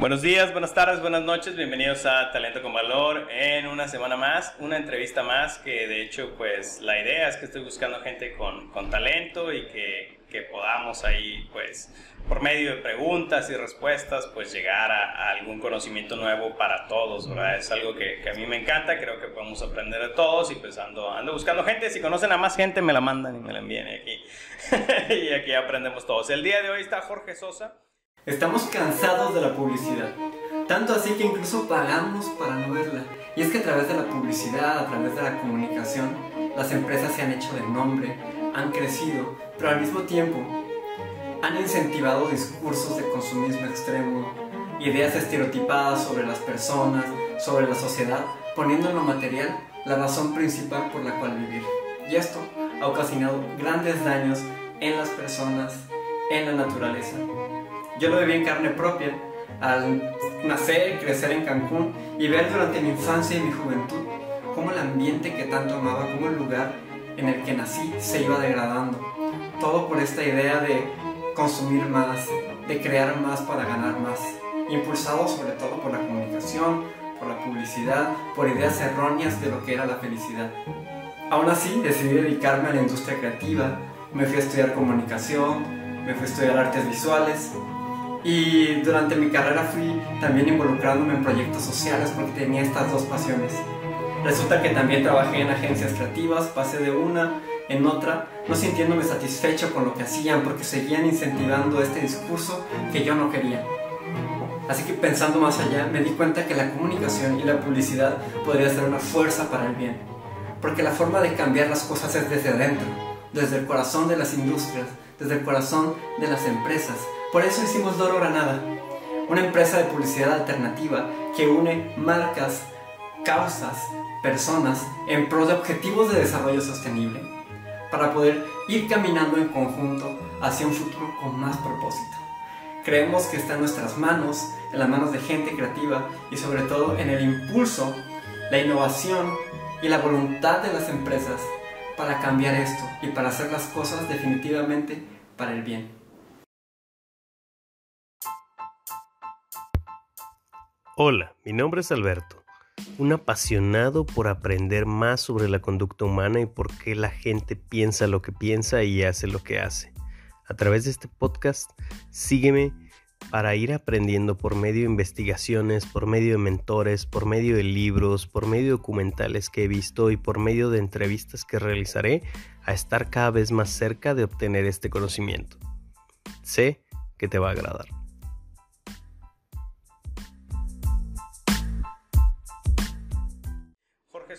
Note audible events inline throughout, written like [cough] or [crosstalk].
Buenos días, buenas tardes, buenas noches, bienvenidos a Talento con Valor en una semana más, una entrevista más que de hecho pues la idea es que estoy buscando gente con, con talento y que, que, podamos ahí pues por medio de preguntas y respuestas pues llegar a, algún conocimiento nuevo para todos, ¿verdad? Es algo que, que, a mí me encanta, creo que podemos aprender de todos y pues ando, ando buscando gente, si conocen a más gente me la mandan y me la envíen aquí [laughs] y aquí aprendemos todos. El día de hoy está Jorge Sosa. Estamos cansados de la publicidad, tanto así que incluso pagamos para no verla. Y es que a través de la publicidad, a través de la comunicación, las empresas se han hecho de nombre, han crecido, pero al mismo tiempo han incentivado discursos de consumismo extremo, ideas estereotipadas sobre las personas, sobre la sociedad, poniendo en lo material la razón principal por la cual vivir. Y esto ha ocasionado grandes daños en las personas, en la naturaleza. Yo lo viví en carne propia al nacer crecer en Cancún y ver durante mi infancia y mi juventud cómo el ambiente que tanto amaba, cómo el lugar en el que nací se iba degradando. Todo por esta idea de consumir más, de crear más para ganar más, impulsado sobre todo por la comunicación, por la publicidad, por ideas erróneas de lo que era la felicidad. Aún así, decidí dedicarme a la industria creativa, me fui a estudiar comunicación, me fui a estudiar artes visuales y durante mi carrera fui también involucrándome en proyectos sociales porque tenía estas dos pasiones. Resulta que también trabajé en agencias creativas, pasé de una en otra, no sintiéndome satisfecho con lo que hacían porque seguían incentivando este discurso que yo no quería. Así que pensando más allá, me di cuenta que la comunicación y la publicidad podría ser una fuerza para el bien. Porque la forma de cambiar las cosas es desde adentro, desde el corazón de las industrias, desde el corazón de las empresas, por eso hicimos Loro Granada, una empresa de publicidad alternativa que une marcas, causas, personas en pro de objetivos de desarrollo sostenible para poder ir caminando en conjunto hacia un futuro con más propósito. Creemos que está en nuestras manos, en las manos de gente creativa y sobre todo en el impulso, la innovación y la voluntad de las empresas para cambiar esto y para hacer las cosas definitivamente para el bien. Hola, mi nombre es Alberto, un apasionado por aprender más sobre la conducta humana y por qué la gente piensa lo que piensa y hace lo que hace. A través de este podcast, sígueme para ir aprendiendo por medio de investigaciones, por medio de mentores, por medio de libros, por medio de documentales que he visto y por medio de entrevistas que realizaré a estar cada vez más cerca de obtener este conocimiento. Sé que te va a agradar.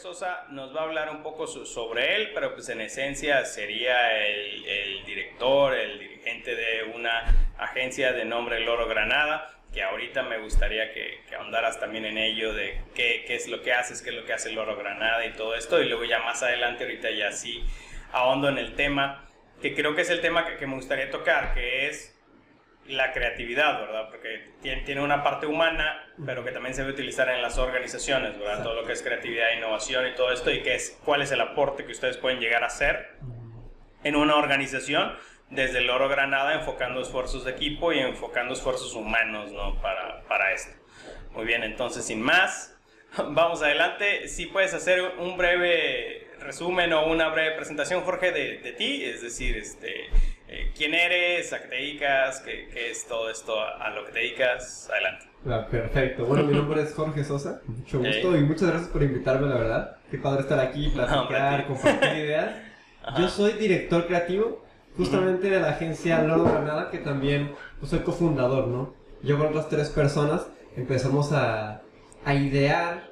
Sosa nos va a hablar un poco sobre él, pero pues en esencia sería el, director, el dirigente de una agencia de nombre Loro Granada, que ahorita me gustaría que, ahondaras también en ello de qué, es lo que haces, qué es lo que hace Loro Granada y todo esto, y luego ya más adelante ahorita ya sí ahondo en el tema, que creo que es el tema que, que me gustaría tocar, que es la creatividad, ¿verdad? Porque tiene una parte humana, pero que también se debe utilizar en las organizaciones, ¿verdad? Todo lo que es creatividad, innovación y todo esto, y qué es, cuál es el aporte que ustedes pueden llegar a hacer en una organización desde el Oro Granada, enfocando esfuerzos de equipo y enfocando esfuerzos humanos, ¿no? Para, para esto. Muy bien, entonces, sin más, [laughs] vamos adelante. Si puedes hacer un breve resumen o una breve presentación, Jorge, de, de ti, es decir, este eh, quién eres, a qué te dedicas, qué, es todo esto, a, lo que te dedicas. Adelante. Ah, perfecto. Bueno, mi nombre es Jorge Sosa. Mucho gusto y muchas gracias por invitarme, la verdad. Qué padre estar aquí, [laughs] platicar, compartir ideas. [laughs] Yo soy director creativo justamente de la agencia Loro Granada, que también pues, soy cofundador, ¿no? Yo con otras tres personas empezamos a, a idear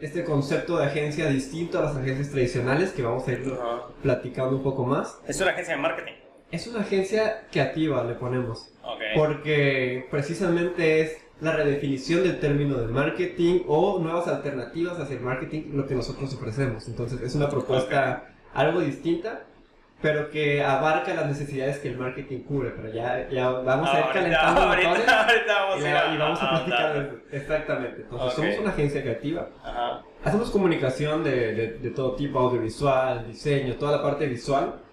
este concepto de agencia distinto a las agencias tradicionales que vamos a ir platicando un poco más. Es una agencia de marketing. Es una agencia creativa, le ponemos. Porque precisamente es la redefinición del término de marketing o nuevas alternativas hacia el marketing, lo que nosotros ofrecemos. Entonces es una propuesta algo distinta, pero que abarca las necesidades que el marketing cubre. Pero ya, ya vamos a ir calentando ahorita, [laughs] ahorita vamos y, vamos a platicar exactamente. Entonces somos una agencia creativa. Hacemos comunicación de, de, de todo tipo, audiovisual, diseño, toda la parte visual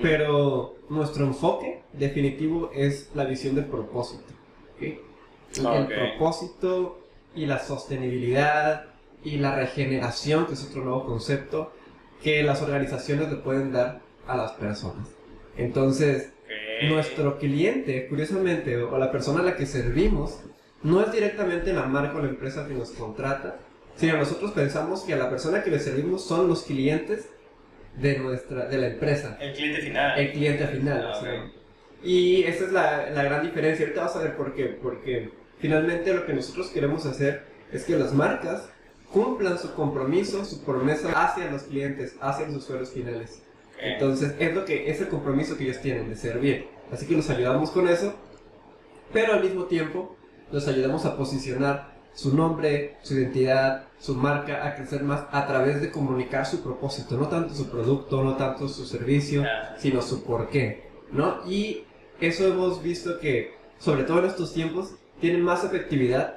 pero nuestro enfoque definitivo es la visión del propósito. el propósito y la sostenibilidad y la regeneración, que es otro nuevo concepto, que las organizaciones le pueden dar a las personas. Entonces, nuestro cliente, curiosamente, o la persona a la que servimos, no es directamente la marca o la empresa que nos contrata, sino nosotros pensamos que a la persona que le servimos son los clientes de nuestra de la empresa. El cliente final. El cliente final. Ah, y esa es la, la, gran diferencia. Ahorita vas a ver por qué. Porque finalmente lo que nosotros queremos hacer es que las marcas cumplan su compromiso, su promesa hacia los clientes, hacia los usuarios finales. Entonces, es lo que es el compromiso que ellos tienen de servir. Así que los ayudamos con eso, pero al mismo tiempo los ayudamos a posicionar su nombre, su identidad, su marca a crecer más a través de comunicar su propósito, no tanto su producto, no tanto su servicio, sino su porqué, ¿no? Y eso hemos visto que, sobre todo en estos tiempos, tiene más efectividad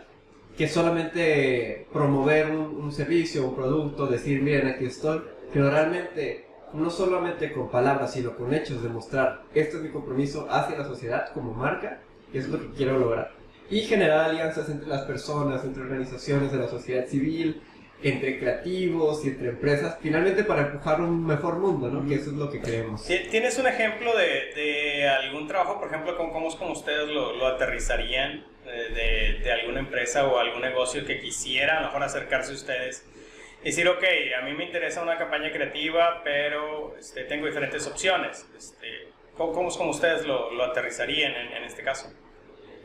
que solamente promover un, servicio, un producto, decir, miren, aquí estoy, pero realmente, no solamente con palabras, sino con hechos, demostrar, este es mi compromiso hacia la sociedad como marca, y eso es lo que quiero lograr. Y generar alianzas entre las personas, entre organizaciones de la sociedad civil, entre creativos y entre empresas, finalmente para empujar un mejor mundo, ¿no? Que eso es lo que queremos. ¿Tienes un ejemplo de, de algún trabajo, por ejemplo, cómo, cómo, como ustedes lo, lo aterrizarían de, de, alguna empresa o algún negocio que quisiera a lo mejor acercarse a ustedes? Y decir, ok, a mí me interesa una campaña creativa, pero este, tengo diferentes opciones. Este, ¿cómo, ¿Cómo como ustedes lo, lo aterrizarían en, en este caso?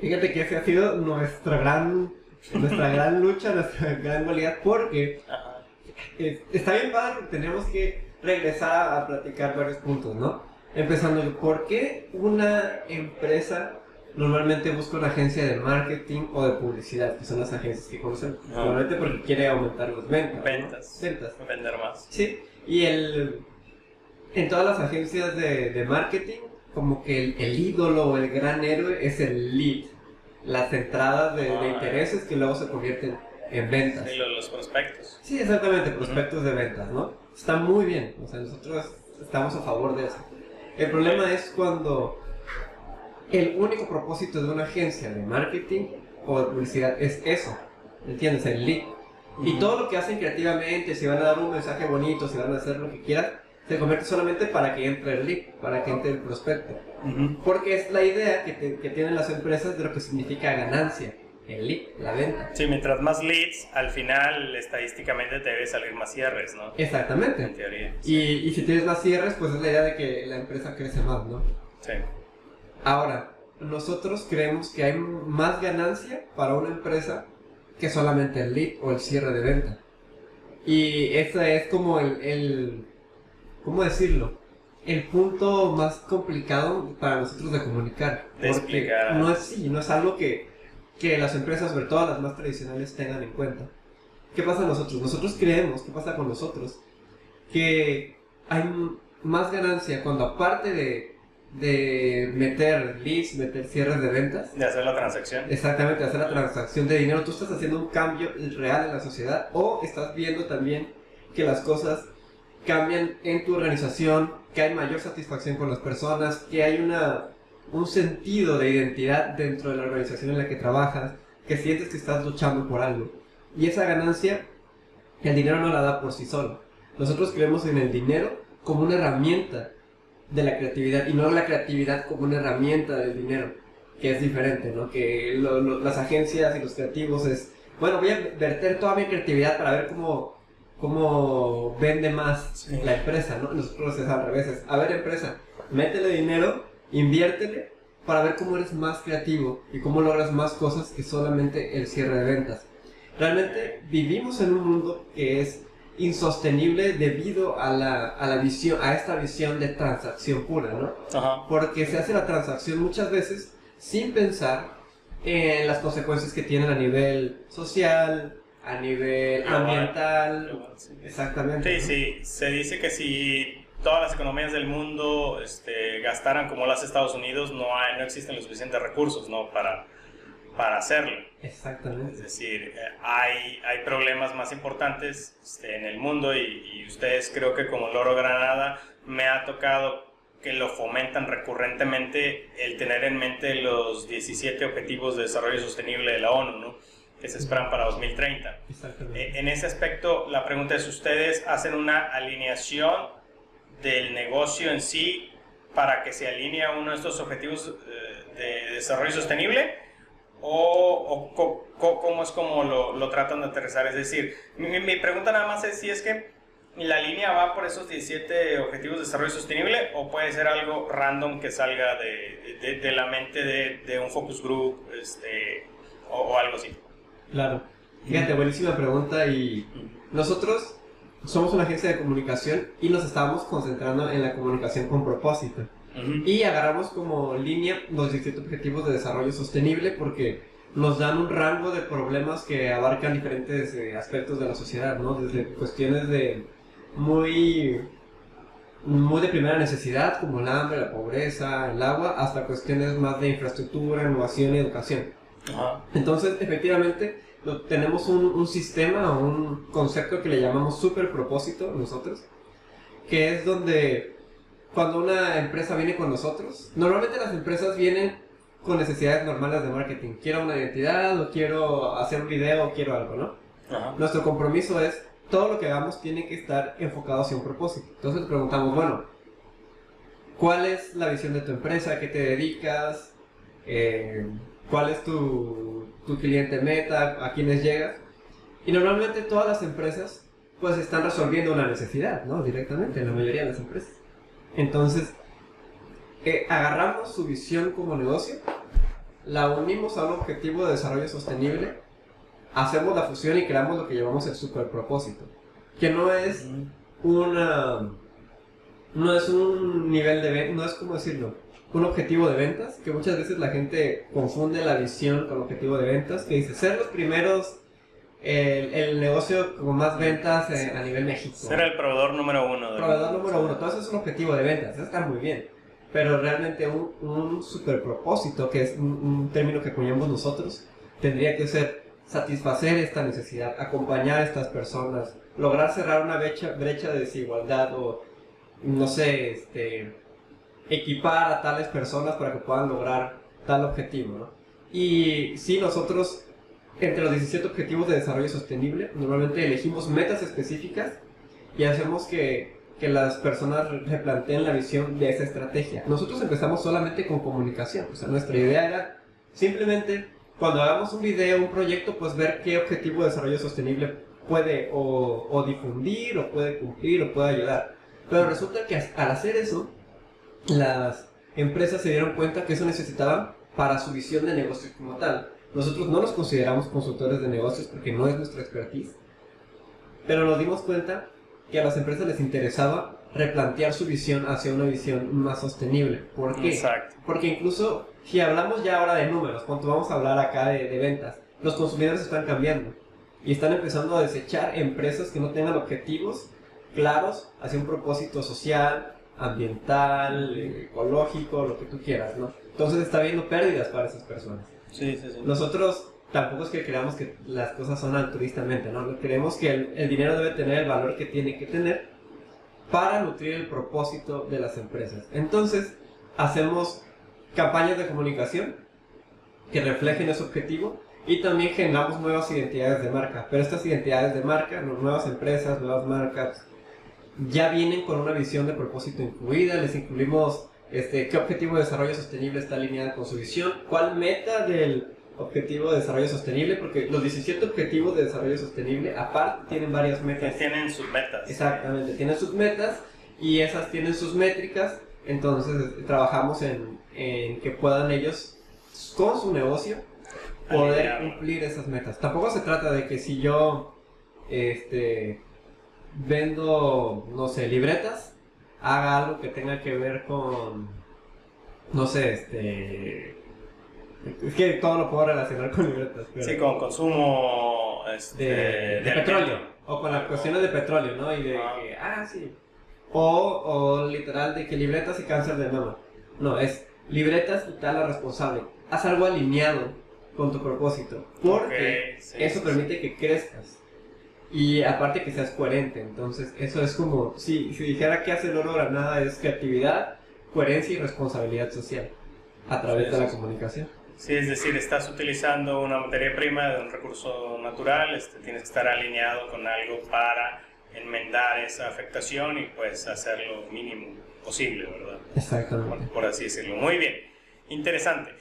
Fíjate que ese ha sido nuestra gran nuestra gran lucha, nuestra gran cualidad, porque está bien padre, tenemos que regresar a platicar varios puntos, ¿no? Empezando, ¿por qué una empresa normalmente busca una agencia de marketing o de publicidad, que son las agencias que conocen? Normalmente porque quiere aumentar las ventas. Ventas. Ventas. Vender más. Sí, y el, en todas las agencias de, de marketing, como que el, el ídolo o el gran héroe es el lead las entradas de, ah. intereses que luego se convierten en ventas. Y los, prospectos. Sí, exactamente, prospectos de ventas, ¿no? Está muy bien, o sea, nosotros estamos a favor de eso. El problema es cuando el único propósito de una agencia de marketing o de publicidad es eso, ¿entiendes? El lead. Y todo lo que hacen creativamente, si van a dar un mensaje bonito, si van a hacer lo que quieran, se convierte solamente para que entre el lead, para que entre el prospecto. Porque es la idea que, que, tienen las empresas de lo que significa ganancia, el lead, la venta. Sí, mientras más leads, al final estadísticamente te debe salir más cierres, ¿no? Exactamente. En teoría. Y, y si tienes más cierres, pues es la idea de que la empresa crece más, ¿no? Sí. Ahora, nosotros creemos que hay más ganancia para una empresa que solamente el lead o el cierre de venta. Y ese es como el, el ¿cómo decirlo? El punto más complicado para nosotros de comunicar. porque no es, sí, no es algo que, que las empresas, sobre todo las más tradicionales, tengan en cuenta. ¿Qué pasa nosotros? Nosotros creemos, ¿qué pasa con nosotros? Que hay más ganancia cuando aparte de, de meter leads, meter cierres de ventas. De hacer la transacción. Exactamente, de hacer la transacción de dinero. Tú estás haciendo un cambio real en la sociedad o estás viendo también que las cosas cambian en tu organización, que hay mayor satisfacción con las personas, que hay una, un sentido de identidad dentro de la organización en la que trabajas, que sientes que estás luchando por algo. Y esa ganancia, el dinero no la da por sí solo. Nosotros creemos en el dinero como una herramienta de la creatividad y no la creatividad como una herramienta del dinero, que es diferente, ¿no? Que las agencias y los creativos es, bueno, voy a verter toda mi creatividad para ver cómo cómo vende más la empresa, ¿no? Nosotros es al revés, a ver empresa, métele dinero, inviértele para ver cómo eres más creativo y cómo logras más cosas que solamente el cierre de ventas. Realmente vivimos en un mundo que es insostenible debido a la, a la visión, a esta visión de transacción pura, ¿no? Ajá. Porque se hace la transacción muchas veces sin pensar en las consecuencias que tienen a nivel social, a nivel ambiental. Exactamente. Sí, sí, se dice que si todas las economías del mundo este, gastaran como las Estados Unidos, no, hay, no existen los suficientes recursos ¿no? para, para hacerlo. Exactamente. Es decir, eh, hay, hay problemas más importantes este, en el mundo y, y, ustedes creo que como Loro Granada me ha tocado que lo fomentan recurrentemente el tener en mente los 17 Objetivos de Desarrollo Sostenible de la ONU, ¿no? Que se esperan para 2030. Eh, en ese aspecto, la pregunta es, ¿ustedes hacen una alineación del negocio en sí para que se alinee a uno de estos objetivos eh, de desarrollo sostenible? ¿O, cómo es como lo, lo, tratan de aterrizar? Es decir, mi, mi pregunta nada más es si es que la línea va por esos 17 objetivos de desarrollo sostenible o puede ser algo random que salga de, de, la mente de, de, un focus group este, o, algo así. Claro. Fíjate, buenísima pregunta y nosotros somos una agencia de comunicación y nos estamos concentrando en la comunicación con propósito. Y agarramos como línea los 17 objetivos de desarrollo sostenible porque nos dan un rango de problemas que abarcan diferentes eh, aspectos de la sociedad, ¿no? Desde cuestiones de muy, muy de primera necesidad, como el hambre, la pobreza, el agua, hasta cuestiones más de infraestructura, innovación y educación. Entonces, efectivamente, tenemos un, un sistema, un concepto que le llamamos super propósito nosotros, que es donde cuando una empresa viene con nosotros, normalmente las empresas vienen con necesidades normales de marketing. Quiero una identidad, o quiero hacer un video, o quiero algo, ¿no? Nuestro compromiso es todo lo que hagamos tiene que estar enfocado hacia un propósito. Entonces preguntamos, bueno, ¿cuál es la visión de tu empresa? ¿A qué te dedicas? Eh, ¿Cuál es tu, tu cliente meta? ¿A quiénes llegas? Y normalmente todas las empresas pues están resolviendo una necesidad, ¿no? Directamente, en la mayoría de las empresas. Entonces, eh, agarramos su visión como negocio, la unimos a un objetivo de desarrollo sostenible hacemos la fusión y creamos lo que llamamos el super propósito. Que no es una. No es un nivel de no es como decirlo, un objetivo de ventas, que muchas veces la gente confunde la visión con objetivo de ventas, que dice ser los primeros, el, el negocio con más ventas a nivel México. Ser el proveedor número uno. proveedor número uno, todo eso es un objetivo de ventas, eso está muy bien. Pero realmente un, un super propósito, que es un, un término que acuñamos nosotros, tendría que ser satisfacer esta necesidad, acompañar a estas personas, lograr cerrar una brecha, brecha de desigualdad o, no sé, este, equipar a tales personas para que puedan lograr tal objetivo, ¿no? Y sí, nosotros, entre los 17 objetivos de desarrollo sostenible, normalmente elegimos metas específicas y hacemos que, que las personas replanteen la visión de esa estrategia. Nosotros empezamos solamente con comunicación, o sea, nuestra idea era simplemente cuando hagamos un video, un proyecto, pues ver qué objetivo de desarrollo sostenible puede o, difundir, o puede cumplir, o puede ayudar. Pero resulta que al hacer eso, las empresas se dieron cuenta que eso necesitaban para su visión de negocio como tal. Nosotros no nos consideramos consultores de negocios porque no es nuestra expertise, pero nos dimos cuenta que a las empresas les interesaba replantear su visión hacia una visión más sostenible. ¿Por qué? Exacto. Porque incluso si hablamos ya ahora de números, cuando vamos a hablar acá de, de, ventas, los consumidores están cambiando y están empezando a desechar empresas que no tengan objetivos claros hacia un propósito social, ambiental, ecológico, lo que tú quieras, ¿no? Entonces está habiendo pérdidas para esas personas. Sí, sí, sí. Nosotros tampoco es que creamos que las cosas son altruistamente, ¿no? Creemos que el, el dinero debe tener el valor que tiene que tener para nutrir el propósito de las empresas. Entonces, hacemos campañas de comunicación que reflejen ese objetivo y también generamos nuevas identidades de marca. Pero estas identidades de marca, nuevas empresas, nuevas marcas, ya vienen con una visión de propósito incluida. Les incluimos este, qué objetivo de desarrollo sostenible está alineado con su visión, cuál meta del objetivo de desarrollo sostenible, porque los 17 objetivos de desarrollo sostenible, aparte, tienen varias metas. Tienen sus metas. Exactamente, tienen sus metas y esas tienen sus métricas. Entonces, trabajamos en en que puedan ellos, con su negocio, poder cumplir esas metas. Tampoco se trata de que si yo este, vendo, no sé, libretas, haga algo que tenga que ver con, no sé, este... Es que todo lo puedo relacionar con libretas. sí, con consumo este, de, petróleo. O con las cuestiones de petróleo, ¿no? Y de ah. que, ah, sí. O, o literal de que libretas y cáncer de mama. No, es libretas y tal la responsable. Haz algo alineado con tu propósito. Porque eso permite que crezcas. Y aparte que seas coherente. Entonces, eso es como, si, si dijera que hace el oro granada es creatividad, coherencia y responsabilidad social a través de la comunicación. Sí, es decir, estás utilizando una materia prima de un recurso natural, este, tienes que estar alineado con algo para enmendar esa afectación y pues hacer lo mínimo posible, ¿verdad? Exactamente. Por, por así decirlo. Muy bien, interesante.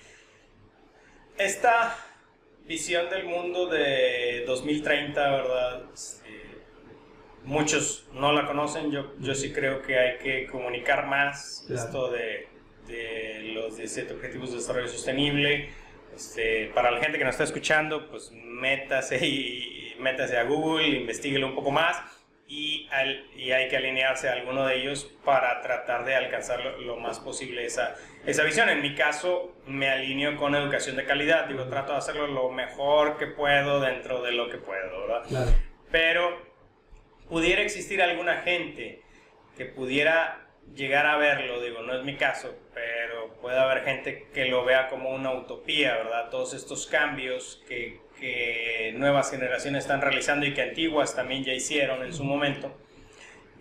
Esta visión del mundo de 2030, ¿verdad? muchos no la conocen, yo, yo sí creo que hay que comunicar más esto de, de, los 17 Objetivos de Desarrollo Sostenible. Este, para la gente que nos está escuchando, pues métase, y, métase a Google, investiguelo un poco más y, y, hay que alinearse a alguno de ellos para tratar de alcanzar lo, más posible esa, esa visión. En mi caso, me alineo con educación de calidad, digo, trato de hacerlo lo mejor que puedo dentro de lo que puedo, ¿verdad? Claro. Pero pudiera existir alguna gente que pudiera llegar a verlo, digo, no es mi caso, pero puede haber gente que lo vea como una utopía, ¿verdad? Todos estos cambios que, que nuevas generaciones están realizando y que antiguas también ya hicieron en su momento.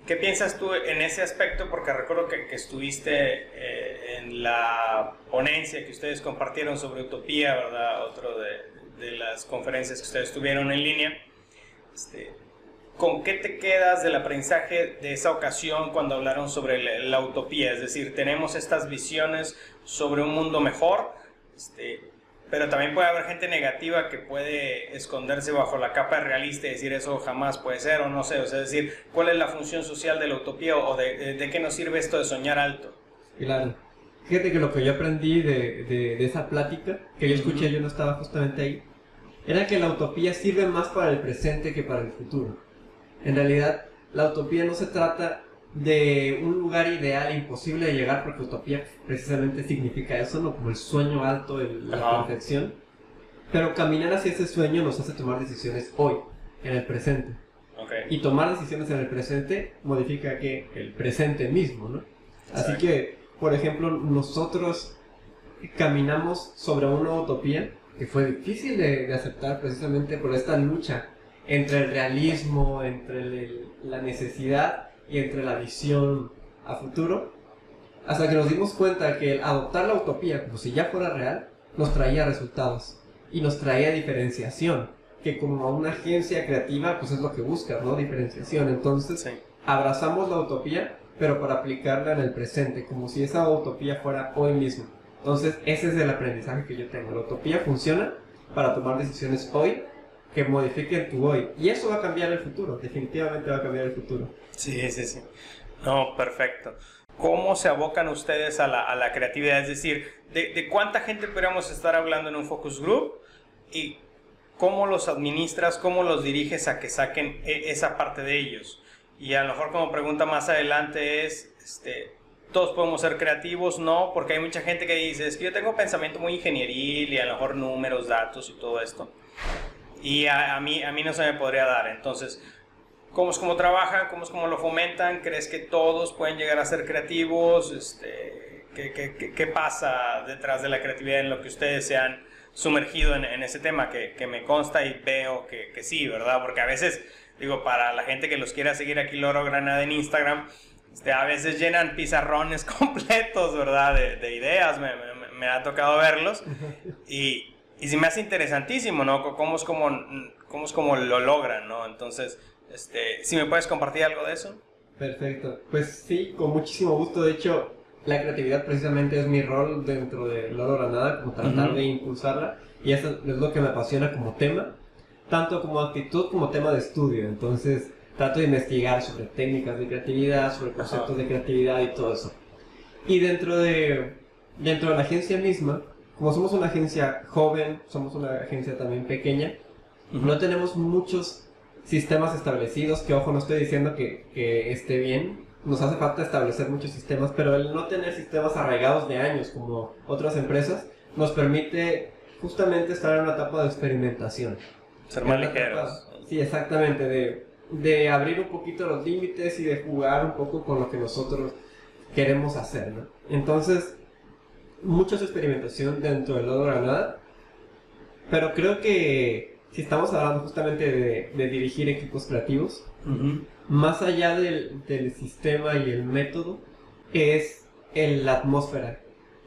¿Qué piensas tú en ese aspecto? Porque recuerdo que, estuviste eh, en la ponencia que ustedes compartieron sobre utopía, ¿verdad? Otro de, de las conferencias que ustedes tuvieron en línea. Este, ¿Con qué te quedas del aprendizaje de esa ocasión cuando hablaron sobre la, utopía? Es decir, tenemos estas visiones sobre un mundo mejor, este, pero también puede haber gente negativa que puede esconderse bajo la capa realista y decir eso jamás puede ser o no sé. O sea, es decir, ¿cuál es la función social de la utopía o de, de, qué nos sirve esto de soñar alto? Claro. Fíjate que lo que yo aprendí de, de esa plática, que yo escuché, yo no estaba justamente ahí, era que la utopía sirve más para el presente que para el futuro. En realidad, la utopía no se trata de un lugar ideal imposible de llegar, porque utopía precisamente significa eso, ¿no? Como el sueño alto de la perfección. Pero caminar hacia ese sueño nos hace tomar decisiones hoy, en el presente. Y tomar decisiones en el presente modifica que el presente mismo, ¿no? Así que, por ejemplo, nosotros caminamos sobre una utopía que fue difícil de, de aceptar precisamente por esta lucha entre el realismo, entre la necesidad y entre la visión a futuro, hasta que nos dimos cuenta que adoptar la utopía como si ya fuera real nos traía resultados y nos traía diferenciación, que como una agencia creativa pues es lo que busca, ¿no? Diferenciación. Entonces abrazamos la utopía, pero para aplicarla en el presente, como si esa utopía fuera hoy mismo. Entonces ese es el aprendizaje que yo tengo. La utopía funciona para tomar decisiones hoy que modifiquen tu hoy. Y eso va a cambiar el futuro, definitivamente va a cambiar el futuro. Sí, sí, sí. No, perfecto. ¿Cómo se abocan ustedes a la, a la creatividad? Es decir, de, de, cuánta gente podríamos estar hablando en un focus group? ¿Y cómo los administras, cómo los diriges a que saquen e, esa parte de ellos? Y a lo mejor como pregunta más adelante es, este, ¿todos podemos ser creativos? No, porque hay mucha gente que dice, es que yo tengo pensamiento muy ingenieril y a lo mejor números, datos y todo esto y a, mí, a mí no se me podría dar. Entonces, ¿cómo es como trabajan? ¿Cómo es como lo fomentan? ¿Crees que todos pueden llegar a ser creativos? Este, ¿qué, qué, qué, pasa detrás de la creatividad en lo que ustedes se han sumergido en, en ese tema? Que, que, me consta y veo que, que, sí, ¿verdad? Porque a veces, digo, para la gente que los quiera seguir aquí, Loro Granada en Instagram, este, a veces llenan pizarrones [laughs] completos, ¿verdad? De, de ideas, me, me, me ha tocado verlos. [laughs] Y y se me hace interesantísimo, ¿no? Cómo es como, cómo es como lo logran, ¿no? Entonces, este, si me puedes compartir algo de eso. Perfecto. Pues sí, con muchísimo gusto. De hecho, la creatividad precisamente es mi rol dentro de Loro Granada, como tratar de impulsarla. Y eso es lo que me apasiona como tema, tanto como actitud como tema de estudio. Entonces, trato de investigar sobre técnicas de creatividad, sobre conceptos de creatividad y todo eso. Y dentro de, dentro de la agencia misma, como somos una agencia joven, somos una agencia también pequeña, no tenemos muchos sistemas establecidos, que ojo, no estoy diciendo que, que, esté bien, nos hace falta establecer muchos sistemas, pero el no tener sistemas arraigados de años como otras empresas nos permite justamente estar en una etapa de experimentación. Ser más ligeros. sí, exactamente, de, de abrir un poquito los límites y de jugar un poco con lo que nosotros queremos hacer, ¿no? Entonces, mucha experimentación dentro del lodo Granada, pero creo que si estamos hablando justamente de, dirigir equipos creativos, más allá del, del, sistema y el método, es en la atmósfera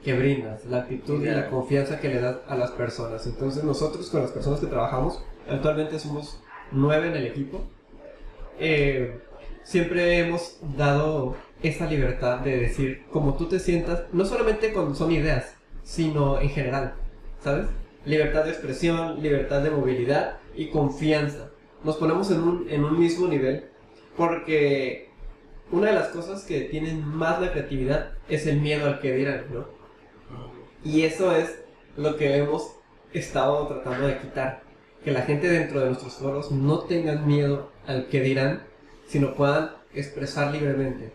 que brindas, la actitud y la confianza que le das a las personas. Entonces nosotros con las personas que trabajamos, actualmente somos nueve en el equipo, eh, siempre hemos dado esa libertad de decir como tú te sientas, no solamente cuando son ideas, sino en general, ¿sabes? Libertad de expresión, libertad de movilidad y confianza. Nos ponemos en un, en un mismo nivel porque una de las cosas que tienen más la creatividad es el miedo al que dirán, ¿no? Y eso es lo que hemos estado tratando de quitar. Que la gente dentro de nuestros foros no tengan miedo al que dirán, sino puedan expresar libremente.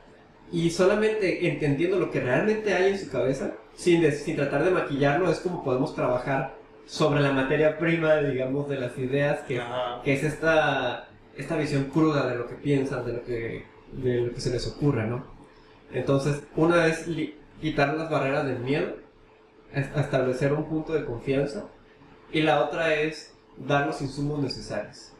Y solamente entendiendo lo que realmente hay en su cabeza, sin, sin tratar de maquillarlo, es como podemos trabajar sobre la materia prima, digamos, de las ideas, que, que es esta, esta visión cruda de lo que piensan, de lo que, de lo que se les ocurra, ¿no? Entonces, una es quitar las barreras del miedo, establecer un punto de confianza, y la otra es dar los insumos necesarios.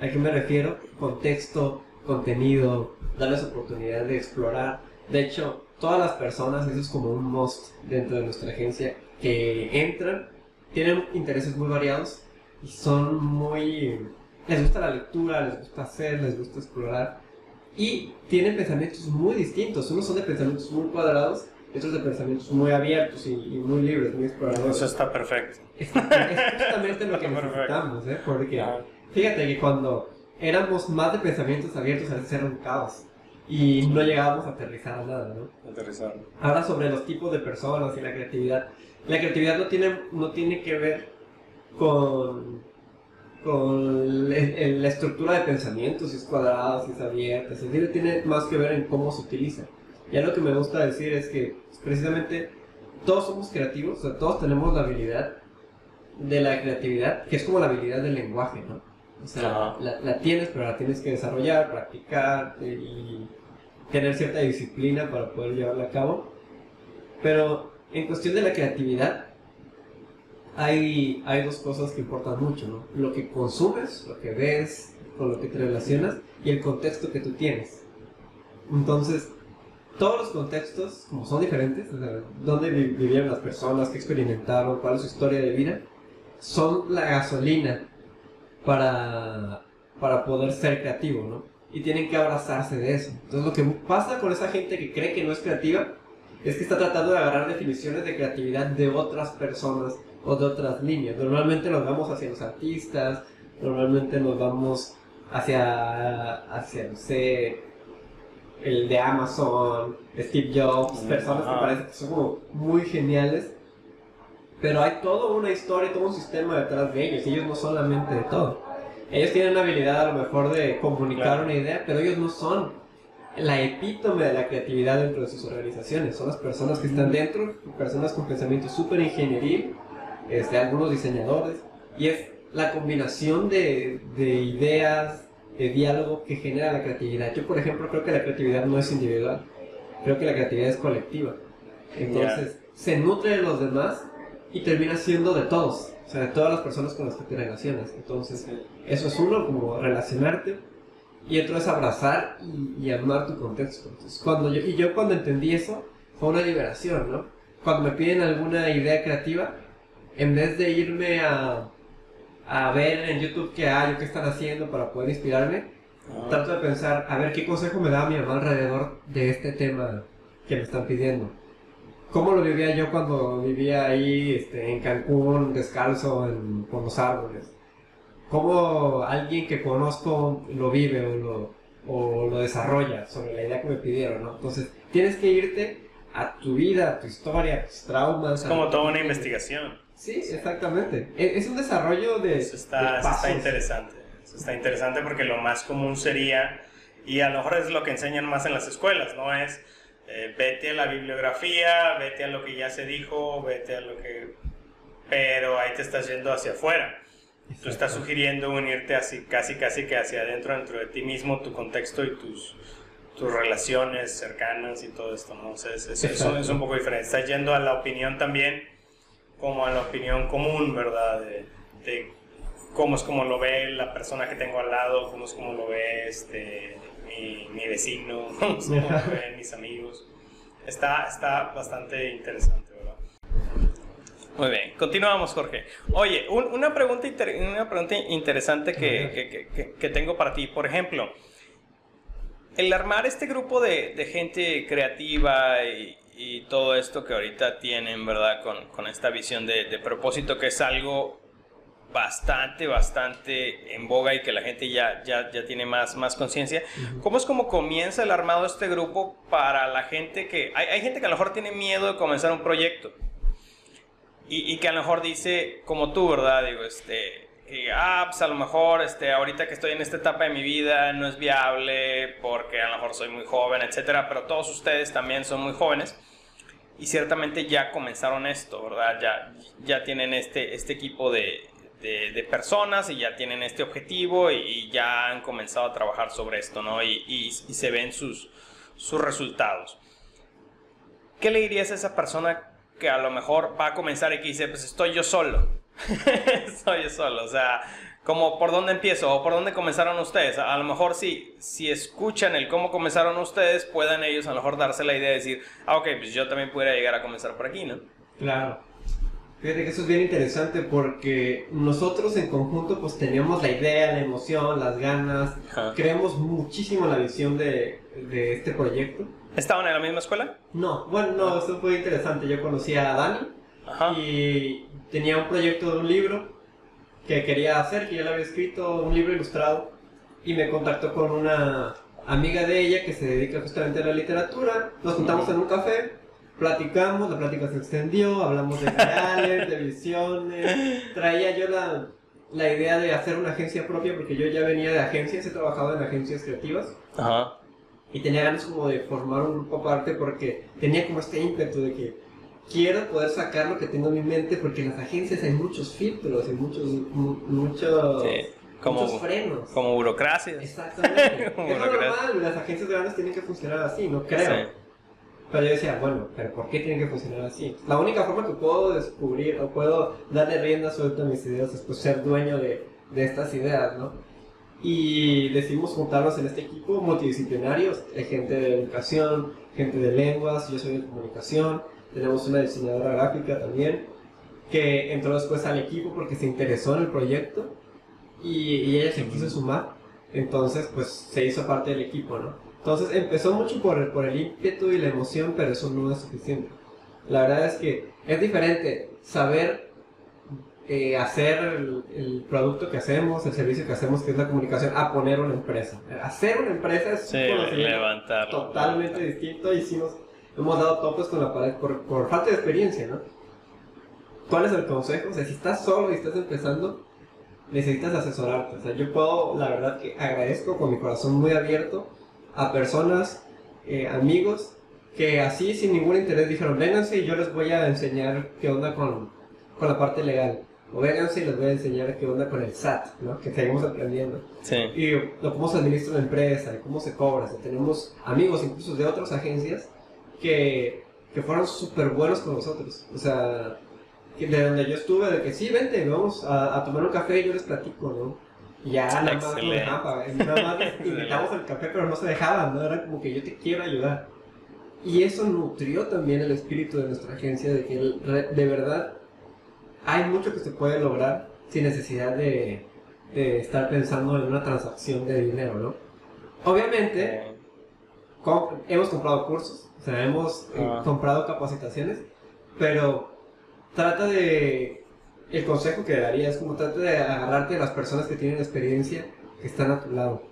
¿A qué me refiero? Contexto, contenido, darles oportunidad de explorar. De hecho, todas las personas, eso es como un must dentro de nuestra agencia, que entran, tienen intereses muy variados y son muy... Les gusta la lectura, les gusta hacer, les gusta explorar y tienen pensamientos muy distintos. Unos son de pensamientos muy cuadrados y otros de pensamientos muy abiertos y, muy libres, muy exploradores. Eso está perfecto. Es, justamente lo que [laughs] necesitamos, ¿eh? Porque fíjate que cuando éramos más de pensamientos abiertos, a veces era un caos. Y no llegábamos a aterrizar a nada, ¿no? Aterrizar. Ahora sobre los tipos de personas y la creatividad. La creatividad no tiene, no tiene que ver con, con la estructura de pensamientos, si es cuadrado, si es abierta. Si tiene más que ver en cómo se utiliza. Y lo que me gusta decir es que precisamente todos somos creativos, o sea, todos tenemos la habilidad de la creatividad, que es como la habilidad del lenguaje, ¿no? O sea, la, tienes, pero la tienes que desarrollar, practicar y tener cierta disciplina para poder llevarla a cabo. Pero en cuestión de la creatividad, hay, hay dos cosas que importan mucho, ¿no? Lo que consumes, lo que ves, con lo que te relacionas y el contexto que tú tienes. Entonces, todos los contextos, como son diferentes, dónde vivieron las personas, qué experimentaron, cuál es su historia de vida, son la gasolina para, para poder ser creativo, ¿no? Y tienen que abrazarse de eso. Entonces lo que pasa con esa gente que cree que no es creativa es que está tratando de agarrar definiciones de creatividad de otras personas o de otras líneas. Normalmente nos vamos hacia los artistas, normalmente nos vamos hacia, hacia no sé, el de Amazon, Steve Jobs, personas que parecen que son como muy geniales pero hay toda una historia, todo un sistema detrás de ellos, ellos no son la mente de todo. Ellos tienen la habilidad a lo mejor de comunicar una idea, pero ellos no son la epítome de la creatividad dentro de sus organizaciones. Son las personas que están dentro, personas con pensamiento súper ingenieril, este, algunos diseñadores, y es la combinación de, de ideas, de diálogo que genera la creatividad. Yo, por ejemplo, creo que la creatividad no es individual, creo que la creatividad es colectiva. Entonces, se nutre de los demás y termina siendo de todos, o sea, de todas las personas con las que te relacionas. Entonces, eso es uno, como relacionarte, y otro es abrazar y, amar tu contexto. Entonces, cuando yo, y yo cuando entendí eso, fue una liberación, ¿no? Cuando me piden alguna idea creativa, en vez de irme a, a ver en YouTube qué hay o qué están haciendo para poder inspirarme, ah. trato de pensar, a ver qué consejo me da mi mamá alrededor de este tema que me están pidiendo cómo lo vivía yo cuando vivía ahí este, en Cancún, descalzo en, con los árboles. Cómo alguien que conozco lo vive o lo, o lo desarrolla sobre la idea que me pidieron, ¿no? Entonces, tienes que irte a tu vida, a tu historia, a tus traumas. Es como toda una investigación. Sí, exactamente. E, es un desarrollo de. Eso está, está interesante. Eso está interesante porque lo más común sería, y a lo mejor es lo que enseñan más en las escuelas, ¿no? Es eh, vete a la bibliografía, vete a lo que ya se dijo, vete a lo que... Pero ahí te estás yendo hacia afuera. Tú estás sugiriendo unirte así, casi, casi que hacia adentro, dentro de ti mismo, tu contexto y tus, tus relaciones cercanas y todo esto, ¿no? eso, es un poco diferente. Estás yendo a la opinión también, como a la opinión común, ¿verdad? De, de cómo es como lo ve la persona que tengo al lado, cómo es como lo ve este, mi, mi vecino, [laughs] [laughs] mis amigos. está, está bastante interesante, ¿verdad? Muy bien, continuamos, Jorge. Oye, una, pregunta una pregunta interesante que, que, que, tengo para ti. Por ejemplo, el armar este grupo de, de gente creativa y, y, todo esto que ahorita tienen, ¿verdad? Con, con esta visión de, de, propósito, que es algo bastante, bastante en boga y que la gente ya, ya, ya tiene más, más conciencia. ¿Cómo es como comienza el armado de este grupo para la gente que... Hay, hay, gente que a lo mejor tiene miedo de comenzar un proyecto y, y que a lo mejor dice, como tú, ¿verdad? Digo, este... Que, ah, pues a lo mejor este, ahorita que estoy en esta etapa de mi vida no es viable porque a lo mejor soy muy joven, etcétera, pero todos ustedes también son muy jóvenes y ciertamente ya comenzaron esto, ¿verdad? Ya, ya tienen este, este equipo de, de, personas y ya tienen este objetivo y, ya han comenzado a trabajar sobre esto, ¿no? Y, y, se ven sus, sus resultados. ¿Qué le dirías a esa persona que a lo mejor va a comenzar y que dice, pues estoy yo solo? [laughs] estoy yo solo, o sea, como por dónde empiezo o por dónde comenzaron ustedes. A, lo mejor si, si escuchan el cómo comenzaron ustedes, puedan ellos a lo mejor darse la idea de decir, ah, ok, pues yo también pudiera llegar a comenzar por aquí, ¿no? Claro. Fíjate que eso es bien interesante porque nosotros en conjunto pues teníamos la idea, la emoción, las ganas, creemos muchísimo la visión de, de, este proyecto. ¿Estaban en la misma escuela? No, bueno, no, eso fue interesante. Yo conocí a Dani y tenía un proyecto de un libro que quería hacer, que yo le había escrito, un libro ilustrado y me contactó con una amiga de ella que se dedica justamente a la literatura. Nos juntamos en un café platicamos, la plática se extendió, hablamos de ideales, de visiones. Traía yo la, la, idea de hacer una agencia propia porque yo ya venía de agencias, he trabajado en agencias creativas. Ajá. Y tenía ganas como de formar un grupo aparte porque tenía como este ímpetu de que quiero poder sacar lo que tengo en mi mente porque en las agencias hay muchos filtros y muchos, muchos, como, muchos frenos. Como burocracia. Exactamente. [laughs] es normal, las agencias grandes tienen que funcionar así, no creo. Pero yo decía, bueno, pero ¿por qué tiene que funcionar así? La única forma que puedo descubrir o puedo darle rienda suelta a mis ideas es pues ser dueño de, de estas ideas, ¿no? Y decidimos juntarnos en este equipo multidisciplinarios, gente de educación, gente de lenguas, yo soy de comunicación, tenemos una diseñadora gráfica también, que entró después al equipo porque se interesó en el proyecto y, y ella se quiso sumar, entonces pues se hizo parte del equipo, ¿no? Entonces empezó mucho por, por el ímpetu y la emoción, pero eso no es suficiente. La verdad es que es diferente saber eh, hacer el, producto que hacemos, el servicio que hacemos, que es la comunicación, a poner una empresa. Hacer una empresa es un totalmente distinto y sí nos hemos dado topes con la pared por, por falta de experiencia, ¿no? ¿Cuál es el consejo? O sea, si estás solo y estás empezando, necesitas asesorarte. O sea, yo puedo, la verdad que agradezco con mi corazón muy abierto a personas, eh, amigos, que así sin ningún interés dijeron, vénganse y yo les voy a enseñar qué onda con, con la parte legal. O vénganse y les voy a enseñar qué onda con el SAT, ¿no? Que seguimos aprendiendo. Sí. Y cómo se administra una empresa, y cómo se cobra. tenemos amigos incluso de otras agencias que, que fueron súper buenos con nosotros. O sea, de donde yo estuve, de que sí, vente, vamos a, a tomar un café y yo les platico, ¿no? Ya, nada más, nada más [laughs] invitamos al café, pero no se dejaban, ¿no? Era como que yo te quiero ayudar. Y eso nutrió también el espíritu de nuestra agencia, de que de verdad hay mucho que se puede lograr sin necesidad de, de estar pensando en una transacción de dinero, ¿no? Obviamente, hemos comprado cursos, o sea, hemos eh, comprado capacitaciones, pero trata de el consejo que daría es como trate de agarrarte a las personas que tienen experiencia, que están a tu lado.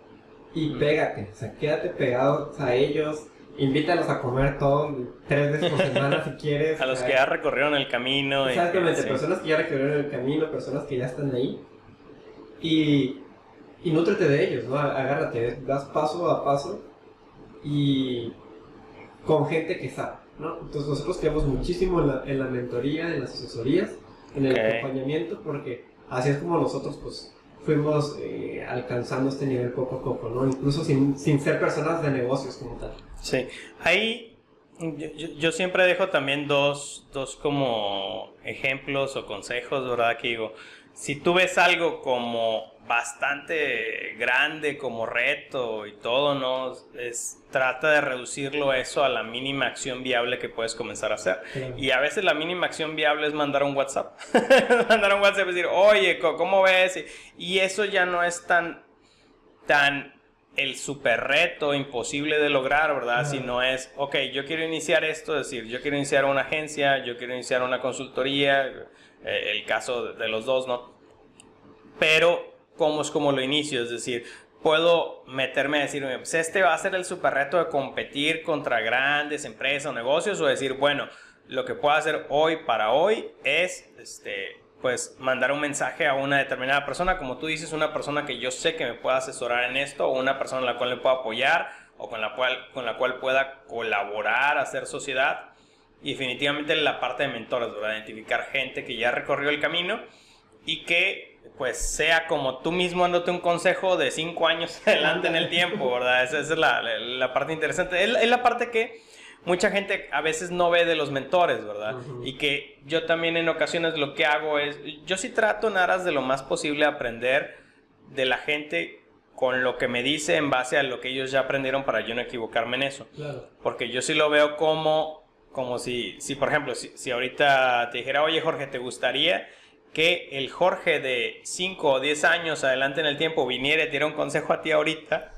Y pégate, o sea, quédate pegado a ellos, invítalos a comer todo, tres veces por semana si quieres. [laughs] A los que ya recorrieron el camino. Exactamente, personas que ya recorrieron el camino, personas que ya están ahí. Y, y nútrete de ellos, ¿no? Agárrate, das paso a paso y con gente que sabe, ¿no? Entonces nosotros creemos muchísimo en la, en la mentoría, en las asesorías en el acompañamiento, porque así es como nosotros pues fuimos eh, alcanzando este nivel poco a poco, ¿no? Incluso sin, sin ser personas de negocios como tal. Sí, ahí yo, yo, siempre dejo también dos, dos como ejemplos o consejos, ¿verdad? Que digo, si tú ves algo como bastante grande como reto y todo, ¿no? Es, trata de reducirlo eso a la mínima acción viable que puedes comenzar a hacer. Y a veces la mínima acción viable es mandar un WhatsApp. [laughs] mandar un WhatsApp y decir, oye, ¿cómo ves? Y eso ya no es tan, tan el super reto imposible de lograr, ¿verdad? Si no es, ok, yo quiero iniciar esto, es decir, yo quiero iniciar una agencia, yo quiero iniciar una consultoría, eh, el caso de los dos, ¿no? Pero, ¿cómo es como lo inicio? Es decir, puedo meterme a decir, pues este va a ser el super reto de competir contra grandes empresas o negocios, o decir, bueno, lo que puedo hacer hoy para hoy es, este, pues mandar un mensaje a una determinada persona, como tú dices, una persona que yo sé que me pueda asesorar en esto, o una persona a la cual le puedo apoyar, o con la cual, con la cual pueda colaborar, hacer sociedad. Y definitivamente la parte de mentores, ¿verdad? Identificar gente que ya recorrió el camino y que pues sea como tú mismo dándote un consejo de cinco años [laughs] adelante en el tiempo, ¿verdad? Esa, es la, la, parte interesante. Es, es la parte que mucha gente a veces no ve de los mentores, ¿verdad? Y que yo también en ocasiones lo que hago es, yo sí trato en aras de lo más posible aprender de la gente con lo que me dice en base a lo que ellos ya aprendieron para yo no equivocarme en eso. Porque yo sí lo veo como, como si, si por ejemplo, si, si ahorita te dijera, oye Jorge, ¿te gustaría que el Jorge de 5 o 10 años adelante en el tiempo viniera y te diera un consejo a ti ahorita?